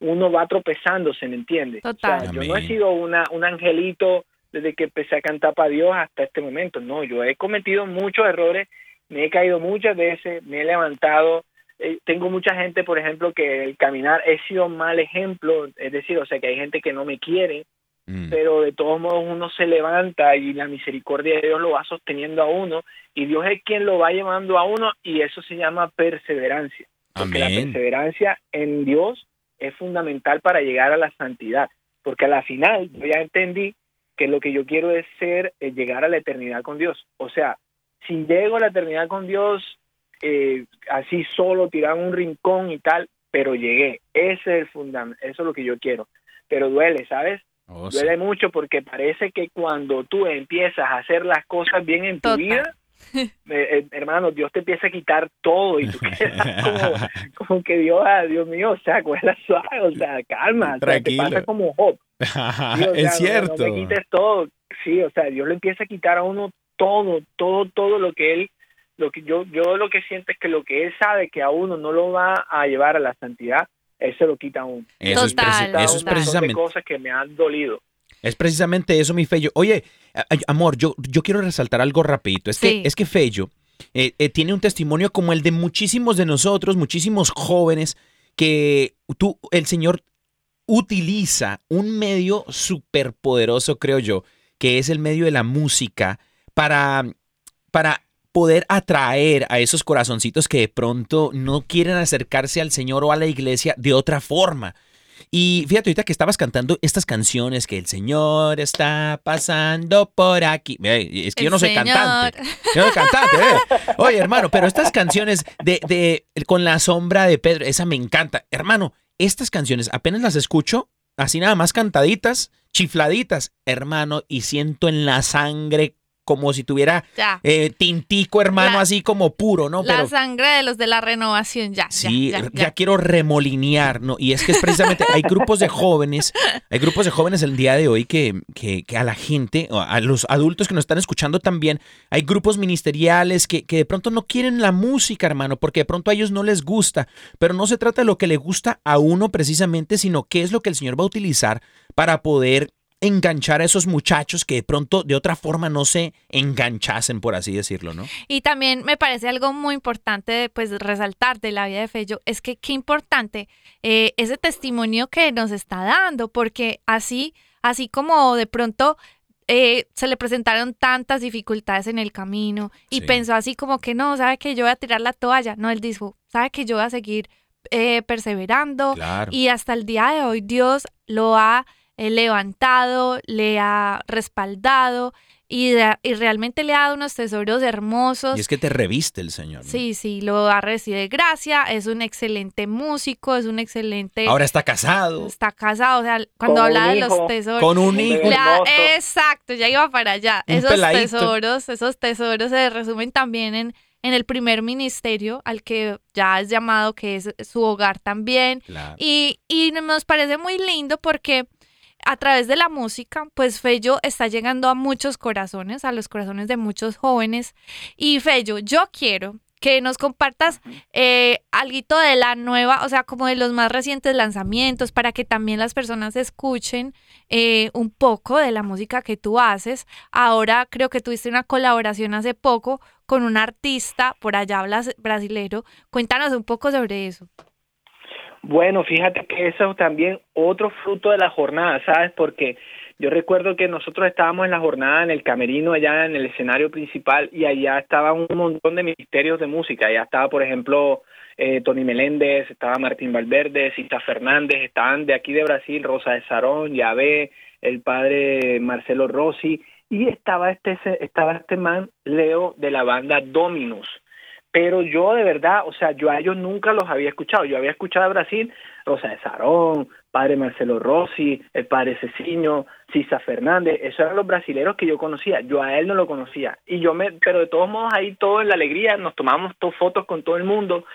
uno va tropezándose, ¿me entiendes? Total. O sea, yo no he sido una, un angelito desde que empecé a cantar para Dios hasta este momento. No, yo he cometido muchos errores, me he caído muchas veces, me he levantado. Eh, tengo mucha gente, por ejemplo, que el caminar he sido mal ejemplo, es decir, o sea, que hay gente que no me quiere, Mm. pero de todos modos uno se levanta y la misericordia de Dios lo va sosteniendo a uno y Dios es quien lo va llevando a uno y eso se llama perseverancia. Porque la perseverancia en Dios es fundamental para llegar a la santidad, porque a la final yo ya entendí que lo que yo quiero es ser, eh, llegar a la eternidad con Dios. O sea, si llego a la eternidad con Dios eh, así solo, tirado en un rincón y tal, pero llegué. Ese es el fundamento, eso es lo que yo quiero. Pero duele, ¿sabes? Oh, sí. Duele mucho porque parece que cuando tú empiezas a hacer las cosas bien en tu Total. vida, eh, eh, hermano, Dios te empieza a quitar todo y tú quedas como, como que Dios, ah, Dios mío, o sea, la suave, o sea, calma, o sea, te Tranquilo. pasa como Job. Sí, o sea, no- es cierto. No, te quites todo. Sí, o sea, Dios le empieza a quitar a uno todo, todo, todo lo que él, lo que yo, yo lo que siento es que lo que él sabe que a uno no lo va a llevar a la santidad, él se lo quita a uno. Eso es, Total, preci- Quita eso es precisamente. cosas que me han dolido. Es precisamente eso, mi Fello. Oye, amor, yo, yo quiero resaltar algo rapidito. Es Sí. que, es que Fello eh, eh, tiene un testimonio como el de muchísimos de nosotros, muchísimos jóvenes, que tú, el Señor utiliza un medio súper poderoso, creo yo, que es el medio de la música para, para poder atraer a esos corazoncitos que de pronto no quieren acercarse al Señor o a la iglesia de otra forma. Y fíjate, ahorita que estabas cantando estas canciones que el Señor está pasando por aquí. Es que yo no soy Señor. cantante. Yo no soy cantante, eh. Oye, hermano, pero estas canciones de, de con la sombra de Pedro, esa me encanta. Hermano, estas canciones apenas las escucho, así nada más cantaditas, chifladitas, hermano, y siento en la sangre como si tuviera eh, tintico, hermano, La- así como puro, ¿no? la Pero sangre de los de la renovación, ya. Sí, ya, ya, ya, ya. quiero remolinear, ¿no? Y es que es precisamente, hay grupos de jóvenes, hay grupos de jóvenes el día de hoy que, que, que a la gente, o a los adultos que nos están escuchando también, hay grupos ministeriales que, que de pronto no quieren la música, hermano, porque de pronto a ellos no les gusta, pero no se trata de lo que le gusta a uno precisamente, sino qué es lo que el Señor va a utilizar para poder enganchar a esos muchachos que de pronto de otra forma no se enganchasen, por así decirlo, ¿no? Y también me parece algo muy importante de, pues resaltar de la vida de Fello es que qué importante eh, ese testimonio que nos está dando, porque así, así como de pronto eh, se le presentaron tantas dificultades en el camino y Sí. pensó así como que no, sabe que yo voy a tirar la toalla, no, él dijo, sabe que yo voy a seguir eh, perseverando Claro. y hasta el día de hoy Dios lo ha levantado, le ha respaldado y, de- y realmente le ha dado unos tesoros hermosos. Y es que te reviste el Señor. ¿no? Sí, sí, lo ha recibido de gracia, es un excelente músico, es un excelente... Ahora está casado. Está casado, o sea, cuando Con habla un de los hijo. tesoros... Con un hijo. exacto, ya iba para allá. Un esos peladito. tesoros, esos tesoros se resumen también en, en el primer ministerio al que ya es llamado, que es su hogar también. Claro. Y, y nos parece muy lindo porque a través de la música, pues Fello está llegando a muchos corazones, a los corazones de muchos jóvenes. Y Fello, yo quiero que nos compartas eh, algo de la nueva, o sea, como de los más recientes lanzamientos, para que también las personas escuchen eh, un poco de la música que tú haces. Ahora creo que tuviste una colaboración hace poco con un artista por allá brasilero. Cuéntanos un poco sobre eso. Bueno, fíjate que eso es también otro fruto de la jornada, ¿sabes? Porque yo recuerdo que nosotros estábamos en la jornada en el camerino allá en el escenario principal y allá estaban un montón de ministerios de música. Allá estaba, por ejemplo, eh, Tony Meléndez, estaba Martín Valverde, Cita Fernández, estaban de aquí de Brasil, Rosa de Sarón, Yahvé, el padre Marcelo Rossi y estaba este estaba este man Leo de la banda Dominus pero yo de verdad, o sea, yo a ellos nunca los había escuchado. Yo había escuchado a Brasil, Rosa de Sarón, padre Marcelo Rossi, el padre Ceciño, Cisa Fernández, esos eran los brasileros que yo conocía. Yo a él no lo conocía. Y yo me, pero de todos modos ahí todo en la alegría, nos tomamos to- fotos con todo el mundo.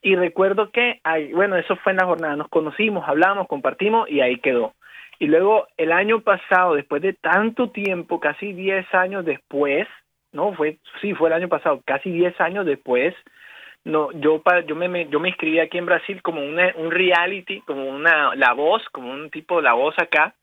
Y recuerdo que, bueno, eso fue en la jornada, nos conocimos, hablamos, compartimos y ahí quedó. Y luego el año pasado, después de tanto tiempo, casi 10 años después, no, fue, sí, fue el año pasado, casi 10 años después, no, yo yo me, yo me inscribí aquí en Brasil como una, un reality, como una la voz, como un tipo la voz acá.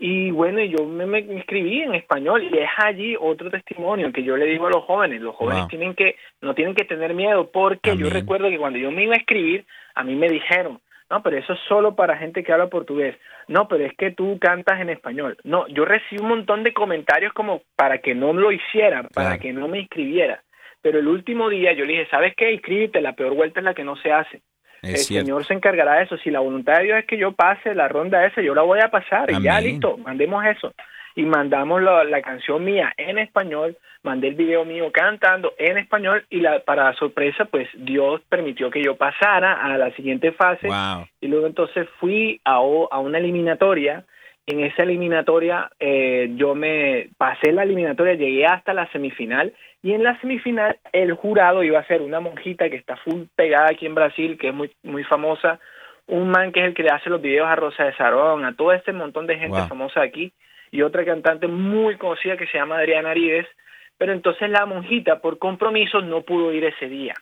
Y bueno, y yo me, me inscribí en español y es allí otro testimonio que yo le digo a los jóvenes, los jóvenes Wow. tienen que no tienen que tener miedo porque yo recuerdo que cuando yo me iba a escribir, a mí me dijeron, no, pero eso es solo para gente que habla portugués. No, pero es que tú cantas en español. No, yo recibí un montón de comentarios como para que no lo hiciera, para Claro. que no me inscribiera. Pero el último día yo le dije, ¿sabes qué? Inscríbete, la peor vuelta es la que no se hace. el cierto. Señor se encargará de eso. Si la voluntad de Dios es que yo pase la ronda esa, yo la voy a pasar y ya listo, mandemos eso. Y mandamos la, la canción mía en español, mandé el video mío cantando en español y la, para sorpresa, pues Dios permitió que yo pasara a la siguiente fase Wow. y luego entonces fui a, a una eliminatoria. En esa eliminatoria eh, yo me pasé la eliminatoria, llegué hasta la semifinal y en la semifinal el jurado iba a ser una monjita que está full pegada aquí en Brasil, que es muy muy famosa, un man que es el que le hace los videos a Rosa de Sarón, a todo este montón de gente Wow. famosa aquí y otra cantante muy conocida que se llama Adriana Arides, pero entonces la monjita por compromisos no pudo ir ese día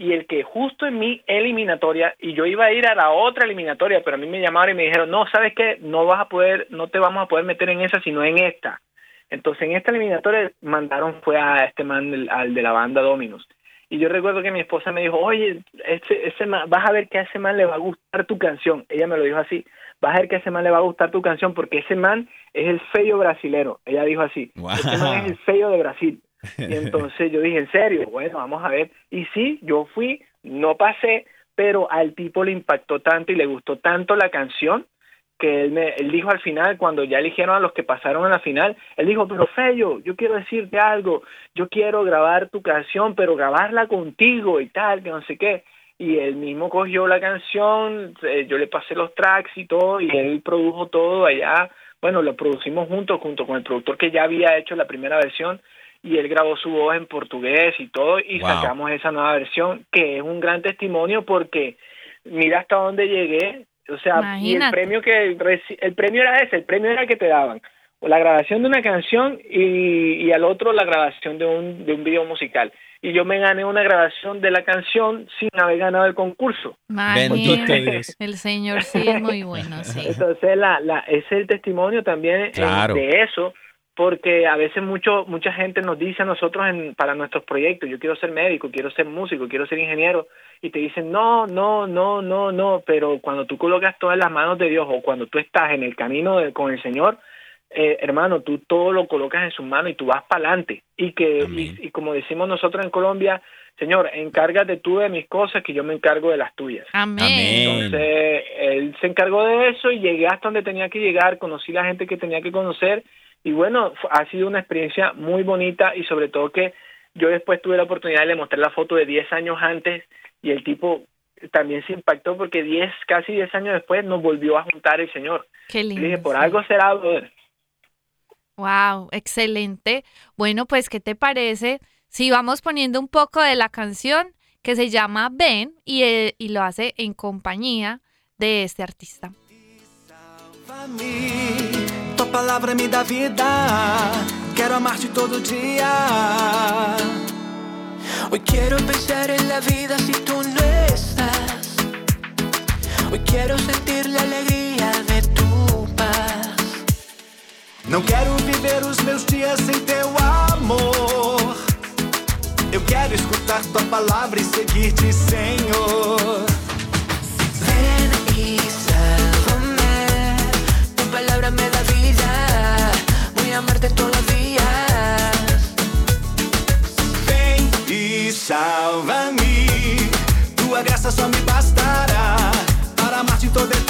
y el que justo en mi eliminatoria, y yo iba a ir a la otra eliminatoria, pero a mí me llamaron y me dijeron, no, ¿sabes qué? No vas a poder, no te vamos a poder meter en esa, sino en esta. Entonces en esta eliminatoria mandaron fue a este man, al de la banda Dominus. Y yo recuerdo que mi esposa me dijo, oye, ese, ese vas a ver que a ese man le va a gustar tu canción. Ella me lo dijo así, vas a ver que a ese man le va a gustar tu canción porque ese man es el feo brasilero. Ella dijo así, Wow. ese man es el feo de Brasil. Y entonces yo dije, en serio, bueno, vamos a ver. Y sí, yo fui, no pasé, pero al tipo le impactó tanto y le gustó tanto la canción que él, me, él dijo al final, cuando ya eligieron a los que pasaron a la final, él dijo, pero Fello, yo quiero decirte algo, yo quiero grabar tu canción, pero grabarla contigo y tal, que no sé qué. Y él mismo cogió la canción, eh, yo le pasé los tracks y todo, y él produjo todo allá. Bueno, lo producimos juntos, junto con el productor que ya había hecho la primera versión, y él grabó su voz en portugués y todo, y Wow. sacamos esa nueva versión, que es un gran testimonio porque mira hasta dónde llegué, o sea, y el premio que reci- el premio era ese, el premio era que te daban o la grabación de una canción y, y al otro la grabación de un de un video musical. Y yo me gané una grabación de la canción sin haber ganado el concurso. Dios. El Señor sí es muy bueno, sí. Entonces, la, la, ese es el testimonio también eh, Claro. de eso, porque a veces mucho mucha gente nos dice a nosotros en, para nuestros proyectos, yo quiero ser médico, quiero ser músico, quiero ser ingeniero, y te dicen, no, no, no, no, no, pero cuando tú colocas todo en las manos de Dios o cuando tú estás en el camino de- con el Señor, eh, hermano, tú todo lo colocas en sus manos y tú vas para adelante. Y que, y, y como decimos nosotros en Colombia, Señor, encárgate tú de mis cosas que yo me encargo de las tuyas. Amén. Entonces, él se encargó de eso y llegué hasta donde tenía que llegar, conocí la gente que tenía que conocer y bueno, ha sido una experiencia muy bonita y sobre todo que yo después tuve la oportunidad de le mostrar la foto de 10 años antes y el tipo también se impactó porque 10, casi 10 años después nos volvió a juntar el Señor. Qué lindo. dije, por sí. algo será, brother. Wow, excelente. Bueno, pues, ¿qué te parece si vamos poniendo un poco de la canción que se llama Ben y, eh, y lo hace en compañía de este artista? Tua palavra me dá vida. Quero amar-te todo dia. Hoy quiero pensar en la vida si tú no estás. Hoy quiero sentir la alegría de tu. Não quero viver os meus dias sem teu amor. Eu quero escutar tua palavra e seguir-te, Senhor. Ven y sálvame. Tu palabra me da vida. Voy a amarte todos los días. Vem e salva-me. Tua graça só me bastará para amar-te toda eternidade.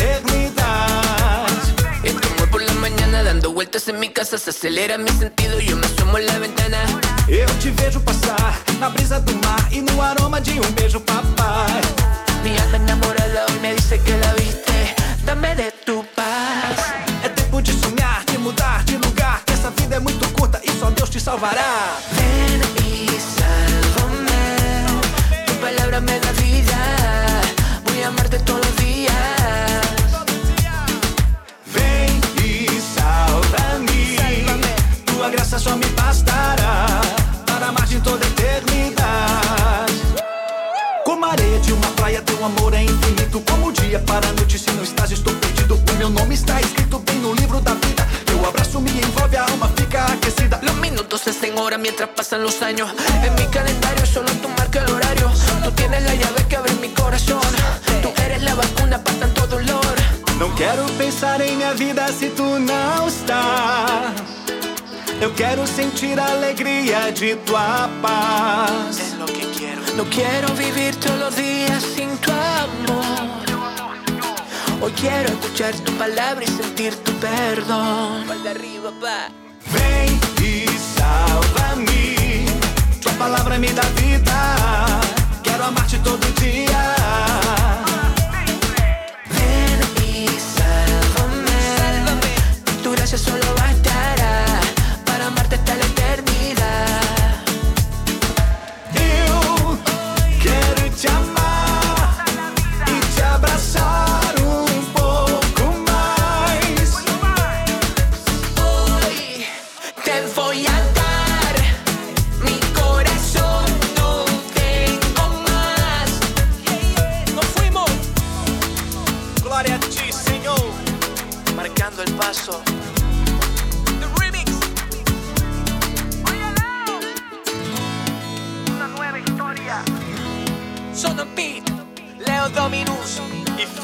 Dando vueltas en mi casa. Se acelera mi sentido. Yo me asomo en la ventana. Eu te vejo passar na brisa do mar e no aroma de um beijo, papai. Mi alma enamorada hoy me dice que la viste. Dame de tu paz. É tempo de sonhar, de mudar de lugar. Que essa vida é muito curta e só Deus te salvará. Ven quero sentir a alegria de tua paz. lo que quiero. No quiero vivir todos los días sin tu amor. Hoy quiero escuchar tu palabra y sentir tu perdón. de arriba, pa. Vem e salva-me. Tua palavra me dá vida. Quero amar-te todo dia.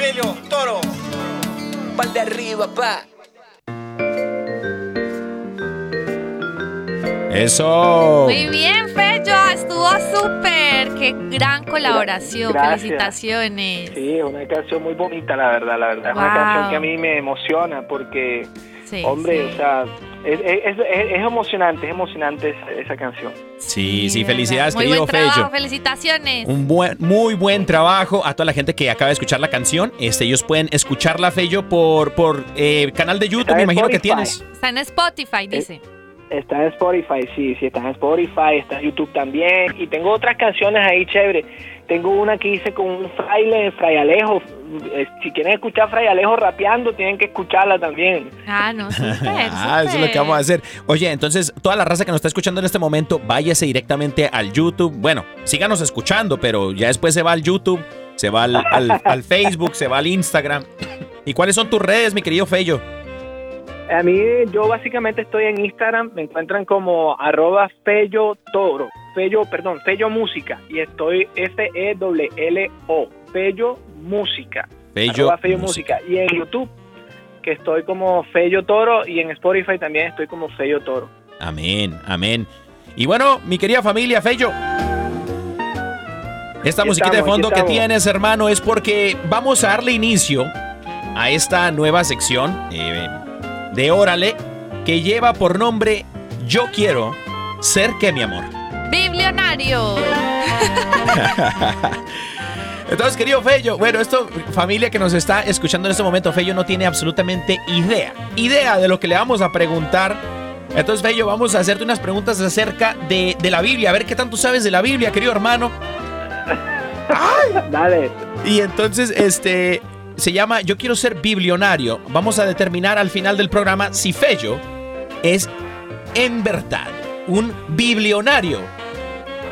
Filho, toro. pal de arriba, pa. Eso. Muy bien, Fello, estuvo súper. Qué gran colaboración. Gracias. Felicitaciones. Sí, es una canción muy bonita, la verdad, la verdad. Es una canción que a mí me emociona porque, Sí, hombre, sí. o sea, es, es- es- emocionante, es emocionante esa, esa canción. Sí, sí, de felicidades. Muy querido buen trabajo, Fello. felicitaciones. Un buen, muy buen trabajo a toda la gente que acaba de escuchar la canción. Este, ellos pueden escucharla, Fello, por, por eh, canal de YouTube, Está me imagino que Spotify. tienes. Está en Spotify, dice. Está en Spotify, sí, sí, está en Spotify, está en YouTube también. Y tengo otras canciones ahí chévere. Tengo una que hice con un fraile, Fray Alejo. Eh, Si quieren escuchar Fray Alejo rapeando, tienen que escucharla también. Ah, no. Ah, eso es lo que vamos a hacer. Oye, entonces, toda la raza que nos está escuchando en este momento, váyase directamente al YouTube. Bueno, síganos escuchando, pero ya después se va al YouTube, se va al, al- al Facebook, se va al Instagram. ¿Y cuáles son tus redes, mi querido Fello? A mí, yo básicamente estoy en Instagram, me encuentran como arroba Fello Toro, Fello, perdón, Fello Música, y estoy F-E-L-L-O, Fello Música, Fello Fello Música. Música, y en YouTube, que estoy como Fello Toro y en Spotify también estoy como Fello Toro. Amén, amén. Y bueno, mi querida familia, Fello. Esta Aquí musiquita de fondo que tienes, hermano, es porque vamos a darle inicio a esta nueva sección eh, de Órale que lleva por nombre Yo quiero ser que mi amor. Biblionario. Entonces, querido Fello, bueno, esto, familia que nos está escuchando en este momento, Fello no tiene absolutamente idea, idea de lo que le vamos a preguntar. Entonces, Fello, vamos a hacerte unas preguntas acerca de, de la Biblia, a ver qué tanto sabes de la Biblia, querido hermano. Dale. Y entonces, este, se llama Yo quiero ser biblionario. Vamos a determinar al final del programa si Fello es en verdad un biblionario.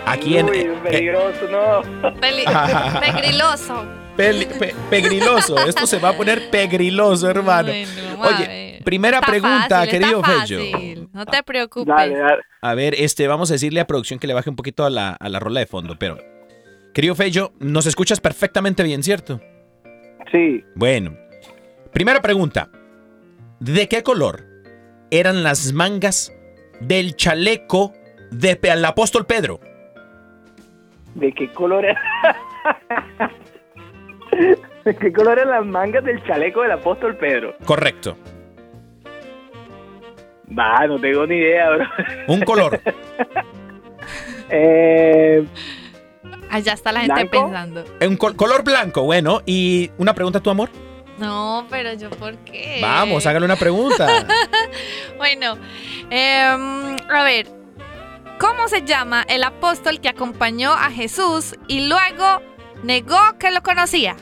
Aquí en... Uy, eh, peligroso, no. Peli- Pegriloso. Peli- pe- pegriloso. Esto se va a poner pegriloso, hermano. Bueno, Oye, primera Está pregunta, fácil, querido está Fello. No te preocupes. Dale, dale. A ver, este, vamos a decirle a producción que le baje un poquito a la, a la rola de fondo, pero. Querido Fello, nos escuchas perfectamente bien, ¿cierto? Sí. Bueno. Primera pregunta. ¿De qué color eran las mangas del chaleco del apóstol Pedro? ¿De qué color era? ¿De qué color eran las mangas del chaleco del apóstol Pedro? Correcto. Va, no tengo ni idea, bro. Un color. Eh, Allá está la gente ¿Blanco? pensando. Un col- color blanco, bueno. Y una pregunta, tu amor. No, pero yo por qué. Vamos, hágale una pregunta. Bueno, em, a ver, ¿cómo se llama el apóstol que acompañó a Jesús y luego negó que lo conocía?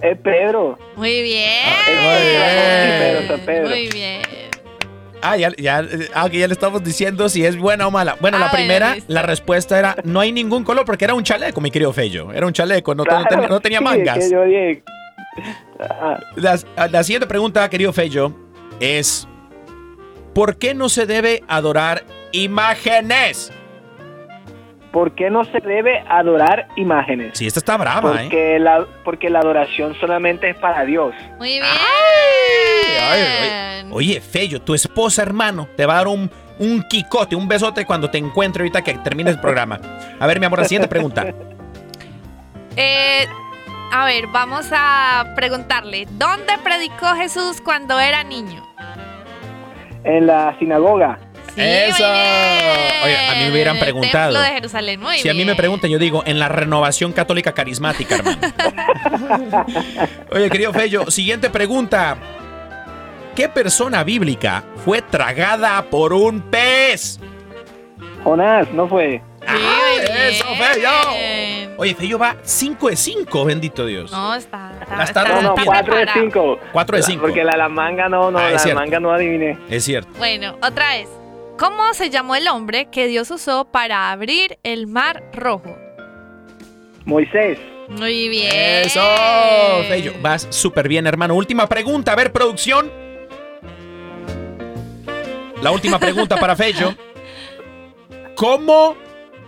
es Pedro. Muy bien. bien. Pedro, San Pedro. Muy bien. Ah, ya, ya, ah, que ya le estamos diciendo si es buena o mala. Bueno, Ah, la bueno, primera, la respuesta era no hay ningún color porque era un chaleco, mi querido Fello. Era un chaleco, no, no Claro, tenía, no tenía sí, mangas. que yo dije- Ah, La, la siguiente pregunta, querido Fello, es ¿por qué no se debe adorar imágenes? ¿Por qué no se debe adorar imágenes? Sí, esta está brava, ¿eh? Porque la, porque la adoración solamente es para Dios. Muy bien. Ay, ay, Oye, Fello, tu esposa, hermano, te va a dar un, un quicote, un besote cuando te encuentre ahorita que termine el programa. A ver, mi amor, la siguiente pregunta. Eh, a ver, vamos a preguntarle, ¿dónde predicó Jesús cuando era niño? En la sinagoga. Sí, Eso. bien. Oye, a mí me hubieran preguntado. De Jerusalén, muy Si a mí me bien. preguntan, yo digo, en la renovación católica carismática, hermano. Oye, querido Fello, siguiente pregunta. ¿Qué persona bíblica fue tragada por un pez? Jonás, ¿no fue? Sí, ¡Ah, eso, bien. Fello! Oye, Fello va 5 de 5, bendito Dios. No, está. está, La está está- No, no, rompiendo. está 4 de preparado. 5. 4 de 5. Porque la, la manga no, no, Ah, la cierto. manga no adiviné. Es cierto. Bueno, otra vez. ¿Cómo se llamó el hombre que Dios usó para abrir el mar rojo? Moisés. Muy bien. Eso, Fello. Vas súper bien, hermano. Última pregunta. A ver, producción. La última pregunta para Fello. ¿Cómo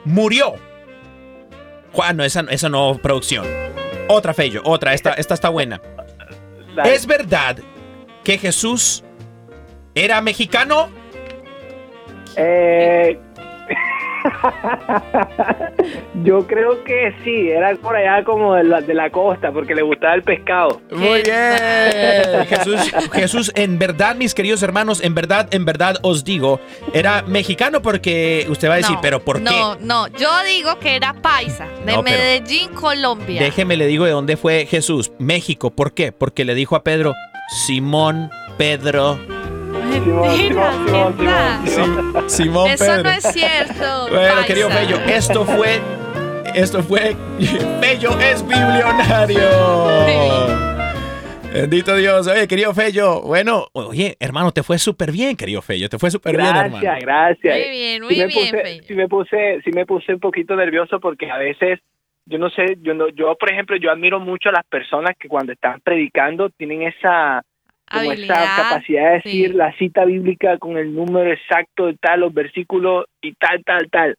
murió? Juan, no, esa, esa no, producción. Otra, Fello, otra. Esta, esta está buena. ¿Es verdad que Jesús era mexicano? Eh, Yo creo que sí, era por allá como de la, de la costa, porque le gustaba el pescado. Muy bien. Jesús, Jesús, en verdad, mis queridos hermanos, en verdad, en verdad os digo, era mexicano porque usted va a decir, No, pero ¿por qué? No, no, yo digo que era paisa, de No, Medellín, Colombia. Déjeme le digo de dónde fue Jesús. México. ¿Por qué? Porque le dijo a Pedro, Simón Pedro. Mentira, Simón, Simón. Simón, Simón Eso Pedro. no es cierto. Bueno, querido Fello, esto fue. Esto fue. Fello es biblionario. Bendito Dios. Oye, querido Fello. Bueno, oye, hermano, te fue súper bien, querido Fello. Te fue súper bien, hermano. Gracias, gracias. Muy bien, muy me bien, puse, Fello. sí me puse, sí me puse un poquito nervioso porque a veces, yo no sé, yo no, yo por ejemplo, yo admiro mucho a las personas que cuando están predicando tienen esa, como esa capacidad de decir sí. la cita bíblica con el número exacto de tal, los versículos y tal, tal, tal.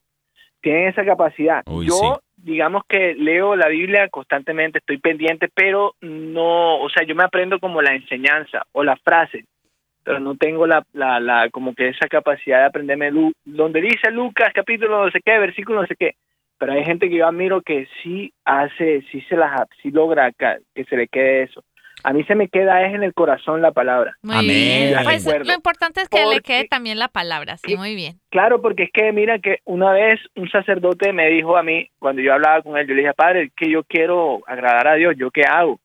Tienen esa capacidad. Uy, yo, digamos que leo la Biblia constantemente, estoy pendiente, pero no, o sea, yo me aprendo como la enseñanza o la frase, pero no tengo la, la, la como que esa capacidad de aprenderme Lu- donde dice Lucas capítulo no sé qué, versículo no sé qué. Pero hay gente que yo admiro que sí hace, sí se las, sí logra que se le quede eso. A mí se me queda es en el corazón la palabra. Muy Amén. bien. Pues lo importante es que le quede también la palabra, sí, muy bien. Claro, porque es que mira que una vez un sacerdote me dijo a mí, cuando yo hablaba con él, yo le dije, padre, que yo quiero agradar a Dios, ¿yo qué hago?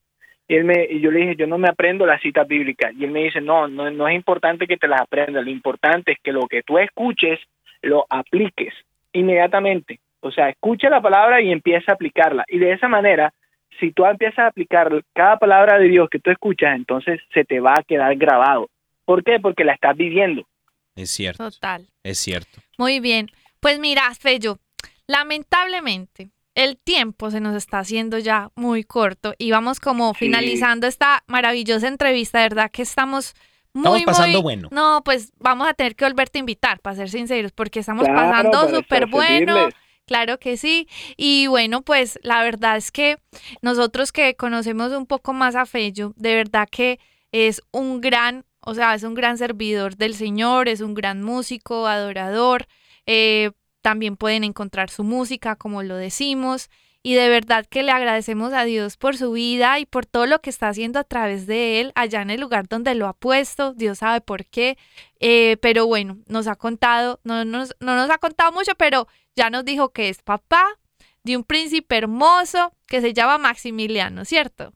Y, él me, y yo le dije, yo no me aprendo las citas bíblicas. Y él me dice, no, no, no es importante que te las aprendas, lo importante es que lo que tú escuches lo apliques inmediatamente. O sea, escucha la palabra y empieza a aplicarla. Y de esa manera, si tú empiezas a aplicar cada palabra de Dios que tú escuchas, entonces se te va a quedar grabado. ¿Por qué? Porque la estás viviendo. Es cierto, Total. es cierto. Muy bien. Pues mira, Fello, lamentablemente el tiempo se nos está haciendo ya muy corto y vamos como Sí. finalizando esta maravillosa entrevista, de verdad que estamos muy, Estamos pasando muy- bueno. No, pues vamos a tener que volverte a invitar, para ser sinceros, porque estamos Claro, pasando súper bueno. servirles. Claro que sí. Y bueno, pues la verdad es que nosotros que conocemos un poco más a Fello, de verdad que es un gran, o sea, es un gran servidor del Señor, es un gran músico, adorador. eh, también pueden encontrar su música, como lo decimos. Y de verdad que le agradecemos a Dios por su vida y por todo lo que está haciendo a través de él allá en el lugar donde lo ha puesto. Dios sabe por qué. Eh, pero bueno, nos ha contado, no nos, no nos ha contado mucho, pero ya nos dijo que es papá de un príncipe hermoso que se llama Maximiliano, ¿cierto?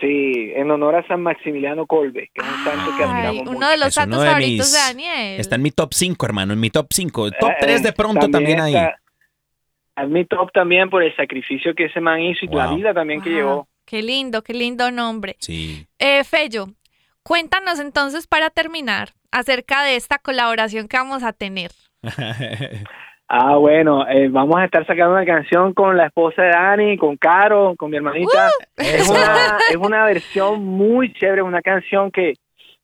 Sí, en honor a San Maximiliano Colbe, que es un santo que admiramos uno mucho. de los santos de favoritos mis- de Daniel. Está en mi top 5, hermano, en mi top 5. Top Eh, 3 de pronto también, ahí. está- Es mi top también por el sacrificio que ese man hizo y la Wow. vida también que llevó. Qué lindo, qué lindo nombre. Sí. Eh, Fello, cuéntanos entonces para terminar acerca de esta colaboración que vamos a tener. Ah, bueno, eh, vamos a estar sacando una canción con la esposa de Dani, con Caro, con mi hermanita. Es una, es una versión muy chévere, una canción que,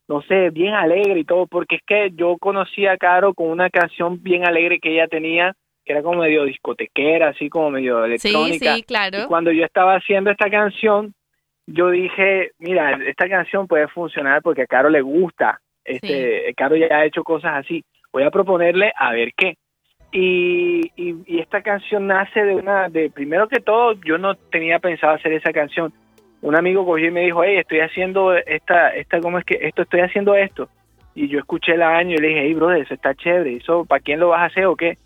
no sé, bien alegre y todo, porque es que yo conocí a Caro con una canción bien alegre que ella tenía, que era como medio discotequera, así como medio Sí, electrónica. sí, claro. Y cuando yo estaba haciendo esta canción, yo dije, mira, esta canción puede funcionar porque a Caro le gusta. Este, Caro ya ha hecho cosas así. Voy a proponerle a ver qué. Y, y, y esta canción nace de una, de primero que todo, yo no tenía pensado hacer esa canción. Un amigo cogió y me dijo, hey, estoy haciendo esta, esta, ¿cómo es que esto? Estoy haciendo esto. Y yo escuché la año y le dije, hey, brother, eso está chévere. ¿Eso para quién lo vas a hacer o qué?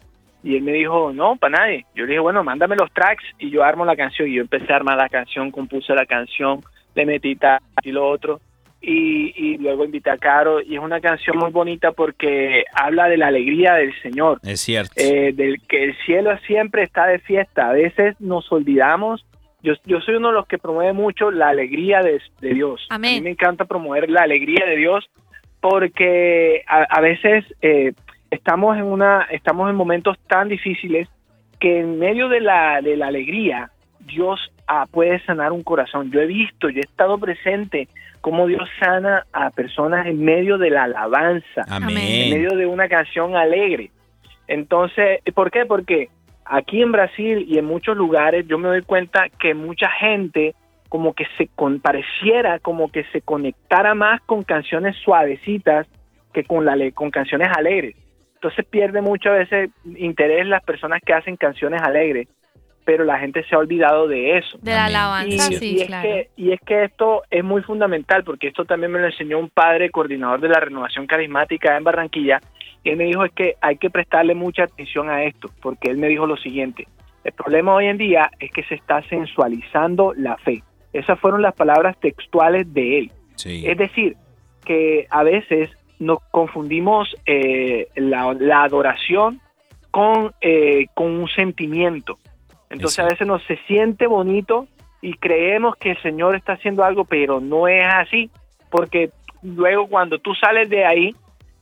Y él me dijo, no, para nadie. Yo le dije, bueno, mándame los tracks y yo armo la canción. Y yo empecé a armar la canción, compuse la canción, le metí tal y lo otro. Y, y luego invité a Caro. Y es una canción muy bonita porque habla de la alegría del Señor, Es cierto. eh, del que el cielo siempre está de fiesta. A veces nos olvidamos. Yo, yo soy uno de los que promueve mucho la alegría de, de Dios. Amén. A mí me encanta promover la alegría de Dios porque a, a veces eh, estamos en una estamos en momentos tan difíciles que en medio de la de la alegría Dios ah, puede sanar un corazón. Yo he visto, yo he estado presente cómo Dios sana a personas en medio de la alabanza, en medio de una canción alegre. Entonces, ¿por qué? Porque aquí en Brasil y en muchos lugares yo me doy cuenta que mucha gente como que se con, pareciera como que se conectara más con canciones suavecitas que con la le- con canciones alegres. Entonces pierde muchas veces interés las personas que hacen canciones alegres, pero la gente se ha olvidado de eso. De la alabanza, Y, sí, y es claro. que, y es que esto es muy fundamental porque esto también me lo enseñó un padre coordinador de la renovación carismática en Barranquilla. Y él me dijo es que hay que prestarle mucha atención a esto porque él me dijo lo siguiente, el problema hoy en día es que se está sensualizando la fe. Esas fueron las palabras textuales de él. Sí. Es decir, que a veces nos confundimos eh, la, la adoración con, eh, con un sentimiento. Entonces a veces nos se siente bonito y creemos que el Señor está haciendo algo, pero no es así, porque luego cuando tú sales de ahí,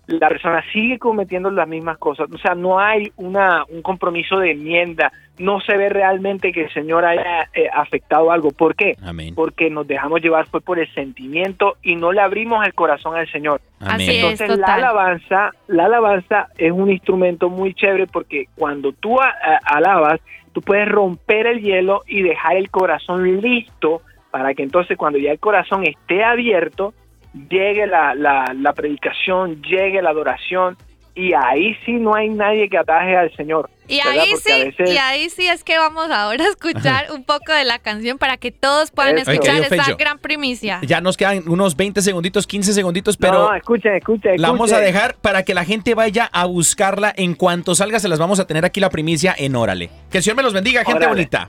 la persona sigue cometiendo las mismas cosas. O sea, no hay una, un compromiso de enmienda. No se ve realmente que el Señor haya eh, afectado algo. ¿Por qué? Amén. Porque nos dejamos llevar fue por el sentimiento y no le abrimos el corazón al Señor. Amén. Así es. Entonces la alabanza, la alabanza es un instrumento muy chévere porque cuando tú a- a- alabas, tú puedes romper el hielo y dejar el corazón listo para que entonces cuando ya el corazón esté abierto, llegue la, la, la predicación, llegue la adoración y ahí sí no hay nadie que ataje al Señor. Y ¿verdad? ahí Porque sí, veces- y ahí sí es que vamos ahora a escuchar un poco de la canción para que todos puedan Eso. escuchar Ay, querido esta gran primicia. Ya nos quedan unos 20 segunditos, 15 segunditos, pero no, escuchen, escuchen, la vamos a dejar para que la gente vaya a buscarla. En cuanto salga, se las vamos a tener aquí la primicia en Órale. Que el Señor me los bendiga, gente Órale. bonita.